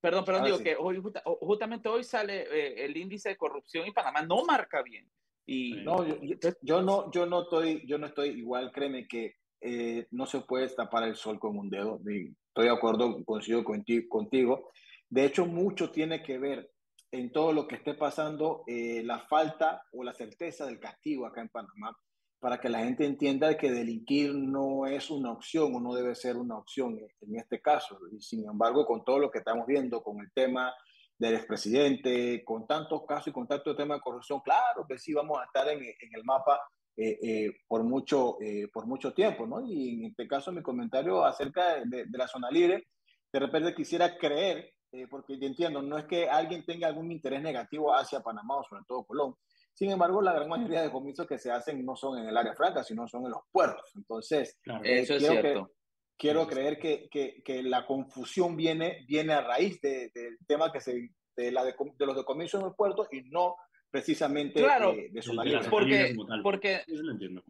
Perdón, perdón, digo que hoy, justamente hoy sale eh, el índice de corrupción y Panamá no marca bien. Y,
no, yo, yo, no, yo no estoy, yo no estoy igual, créeme que eh, no se puede tapar el sol con un dedo. Estoy de acuerdo, coincido contigo. De hecho, mucho tiene que ver en todo lo que esté pasando eh, la falta o la certeza del castigo acá en Panamá, para que la gente entienda que delinquir no es una opción o no debe ser una opción en este caso. Y sin embargo, con todo lo que estamos viendo, con el tema del expresidente, con tantos casos y con tanto tema de corrupción, claro que sí vamos a estar en, en el mapa eh, eh, por, mucho, eh, por mucho tiempo, ¿no? Y en este caso mi comentario acerca de, de, la zona libre, de repente quisiera creer, porque yo entiendo, no es que alguien tenga algún interés negativo hacia Panamá o sobre todo Colón, sin embargo, la gran mayoría de comisos que se hacen no son en el área franca, sino son en los puertos. Entonces,
eso es cierto
quiero creer que, que, que, la confusión viene, viene a raíz del de, tema que se, de, la de, de, los decomisos en el puerto y no precisamente
claro,
de, de
libre. Porque, porque, lo entiendo.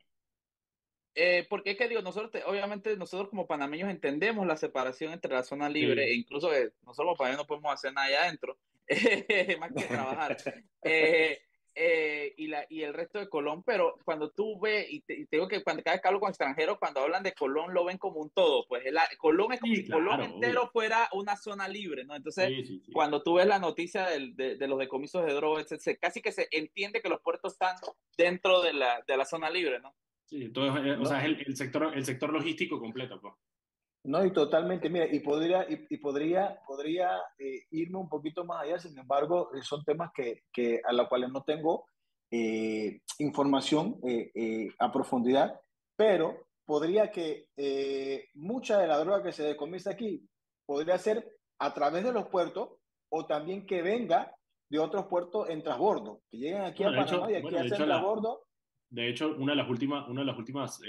Eh, porque es que digo, nosotros, obviamente, nosotros como panameños entendemos la separación entre la zona libre sí. e incluso que nosotros como panameños no podemos hacer nada allá adentro, (laughs) más que trabajar. (laughs) eh, y, la, y el resto de Colón, pero cuando tú ves, y te, y te digo que cuando cada vez que hablo con extranjeros, cuando hablan de Colón lo ven como un todo, pues el, Colón es como sí, si claro, Colón entero obvio. fuera una zona libre, ¿no? Entonces, sí, sí, cuando tú ves la noticia del, de, de, los decomisos de drogas, se, casi que se entiende que los puertos están dentro de la, de la zona libre, ¿no?
Sí, entonces, eh, o sea, es el, el, sector, el sector logístico completo, pues.
No, y totalmente, mira, y podría, y, y podría, podría eh, irme un poquito más allá, sin embargo, eh, son temas que, que a los cuales no tengo eh, información eh, eh, a profundidad, pero podría que eh, mucha de la droga que se decomisa aquí podría ser a través de los puertos o también que venga de otros puertos en transbordo, que lleguen aquí bueno, a Panamá hecho, y aquí bueno, hacen transbordo.
De hecho, una de las últimas, una de las últimas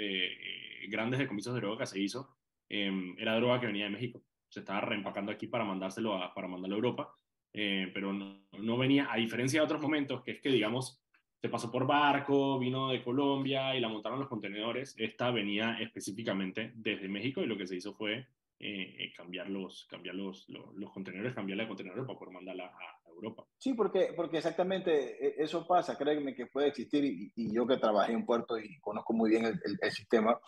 grandes decomisos de droga que se hizo eh, era droga que venía de México. Se estaba reempacando aquí para mandárselo a, para mandarlo a Europa, eh, pero no, no, venía, a diferencia de otros momentos, que es que, digamos, se pasó por barco, vino de Colombia y la montaron los contenedores. Esta venía específicamente desde México y lo que se hizo fue eh, cambiar, los, cambiar los, los, los, contenedores, cambiarla de contenedores para poder mandarla a Europa.
Sí, porque, porque exactamente e, eso pasa, créeme que puede existir y, y yo que trabajé en puertos y conozco muy bien el, el, el sistema,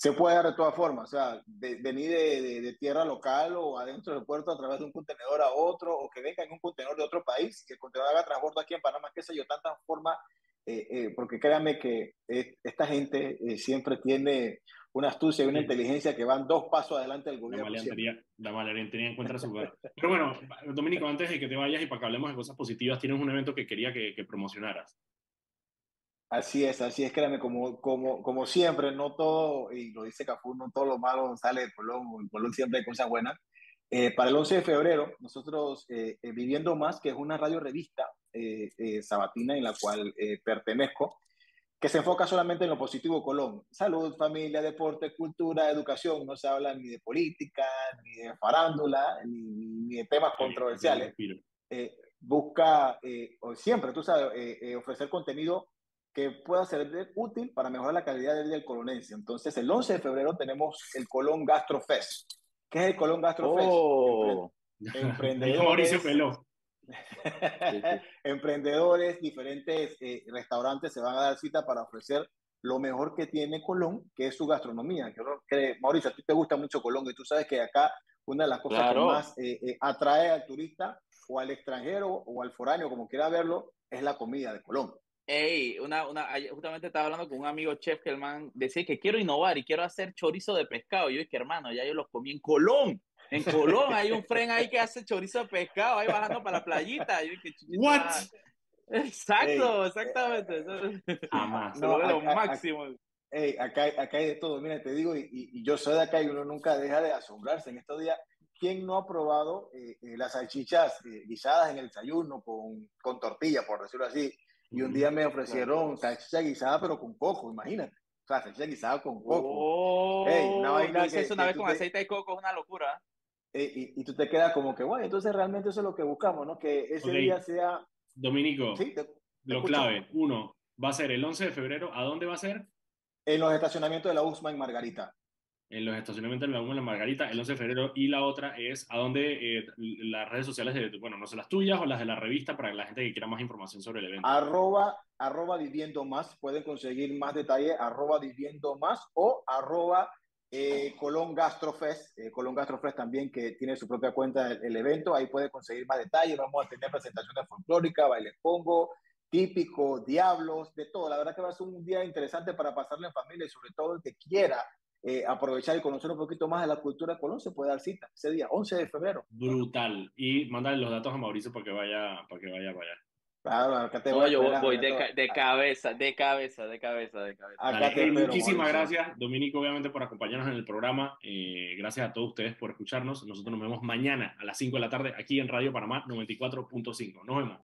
se puede dar de todas formas, o sea, de, venir de, de, de, tierra local o adentro del puerto a través de un contenedor a otro, o que venga en un contenedor de otro país, que el contenedor haga transbordo aquí en Panamá, qué sé yo, tantas formas, eh, eh, porque créanme que eh, esta gente eh, siempre tiene una astucia y una sí. inteligencia que van dos pasos adelante del gobierno.
La maleantería, la maleantería encuentra su lugar. Pero bueno, Dominico, antes de que te vayas y para que hablemos de cosas positivas, tienes un evento que quería que, que promocionaras.
Así es, así es, créame, como, como, como siempre, no todo, y lo dice Cafú, no todo lo malo sale de Colón, en Colón siempre hay cosas buenas. Eh, para el 11 de febrero, nosotros, eh, eh, Viviendo Más, que es una radio revista eh, eh, sabatina en la cual eh, pertenezco, que se enfoca solamente en lo positivo Colón. Salud, familia, deporte, cultura, educación. No se habla ni de política, ni de farándula, ni, ni de temas controversiales. busca siempre, tú sabes, ofrecer contenido que pueda ser útil para mejorar la calidad de vida del colonense. Entonces, el 11 de febrero tenemos el Colón Gastro Fest. ¿Qué es el Colón Gastro Fest?
Oh. Emprendedores. (laughs) (laughs)
Emprendedores, diferentes restaurantes se van a dar cita para ofrecer lo mejor que tiene Colón, que es su gastronomía. Que, Mauricio, a ti te gusta mucho Colón y tú sabes que acá una de las cosas que más atrae al turista o al extranjero o al foráneo, como quiera verlo, es la comida de Colón.
Ey, una, una, justamente estaba hablando con un amigo chef que el man decía que quiero innovar y quiero hacer chorizo de pescado. Y yo dije, hermano, ya yo los comí en Colón. En Colón hay un fren ahí que hace chorizo de pescado, ahí bajando para la playita. yo dije,
¿What?
Exacto, exactamente.
Jamás.
No, (laughs) lo máximo.
Ey, acá, acá hay de todo. Mira, te digo, y, y, yo soy de acá y uno nunca deja de asombrarse. En estos días ¿quién no ha probado eh, eh, las salchichas eh, guisadas en el desayuno con, con tortilla, por decirlo así? Y un día me ofrecieron salchicha guisada, pero con coco, imagínate. O sea, salchicha guisada con coco.
Oh, una vaina que, una vez con aceite de coco, es una locura.
y, y, tú te quedas como que, bueno, entonces realmente eso es lo que buscamos, ¿no? Que ese día sea...
Dominico, ¿Sí? lo clave, uno, va a ser el 11 de febrero, ¿a dónde va a ser?
En los estacionamientos de la USMA en Margarita
en los estacionamientos de la UMA La Margarita el 11 de febrero y la otra es a dónde eh, las redes sociales de, bueno, no sé, las tuyas o las de la revista para la gente que quiera más información sobre el evento.
Arroba, arroba viviendo más, pueden conseguir más detalles, arroba viviendo más o arroba eh, Colón Gastrofest, eh, Colón Gastrofest también que tiene su propia cuenta del, evento, ahí puede conseguir más detalles, vamos a tener presentaciones folclóricas, baile pongo, típico, diablos, de todo. La verdad que va a ser un día interesante para pasarle en familia y sobre todo el que quiera eh, aprovechar y conocer un poquito más de la cultura de Colón, se puede dar cita ese día, 11 de febrero.
Brutal. Y mandarle los datos a Mauricio para que vaya para que vaya para allá.
Claro, acá te voy,
yo voy de, de, cabeza, de cabeza, de cabeza, de cabeza.
muchísimas gracias, Dominico, obviamente, por acompañarnos en el programa. Eh, gracias a todos ustedes por escucharnos. Nosotros nos vemos mañana a las 5 de la tarde aquí en Radio Panamá 94.5. Nos vemos.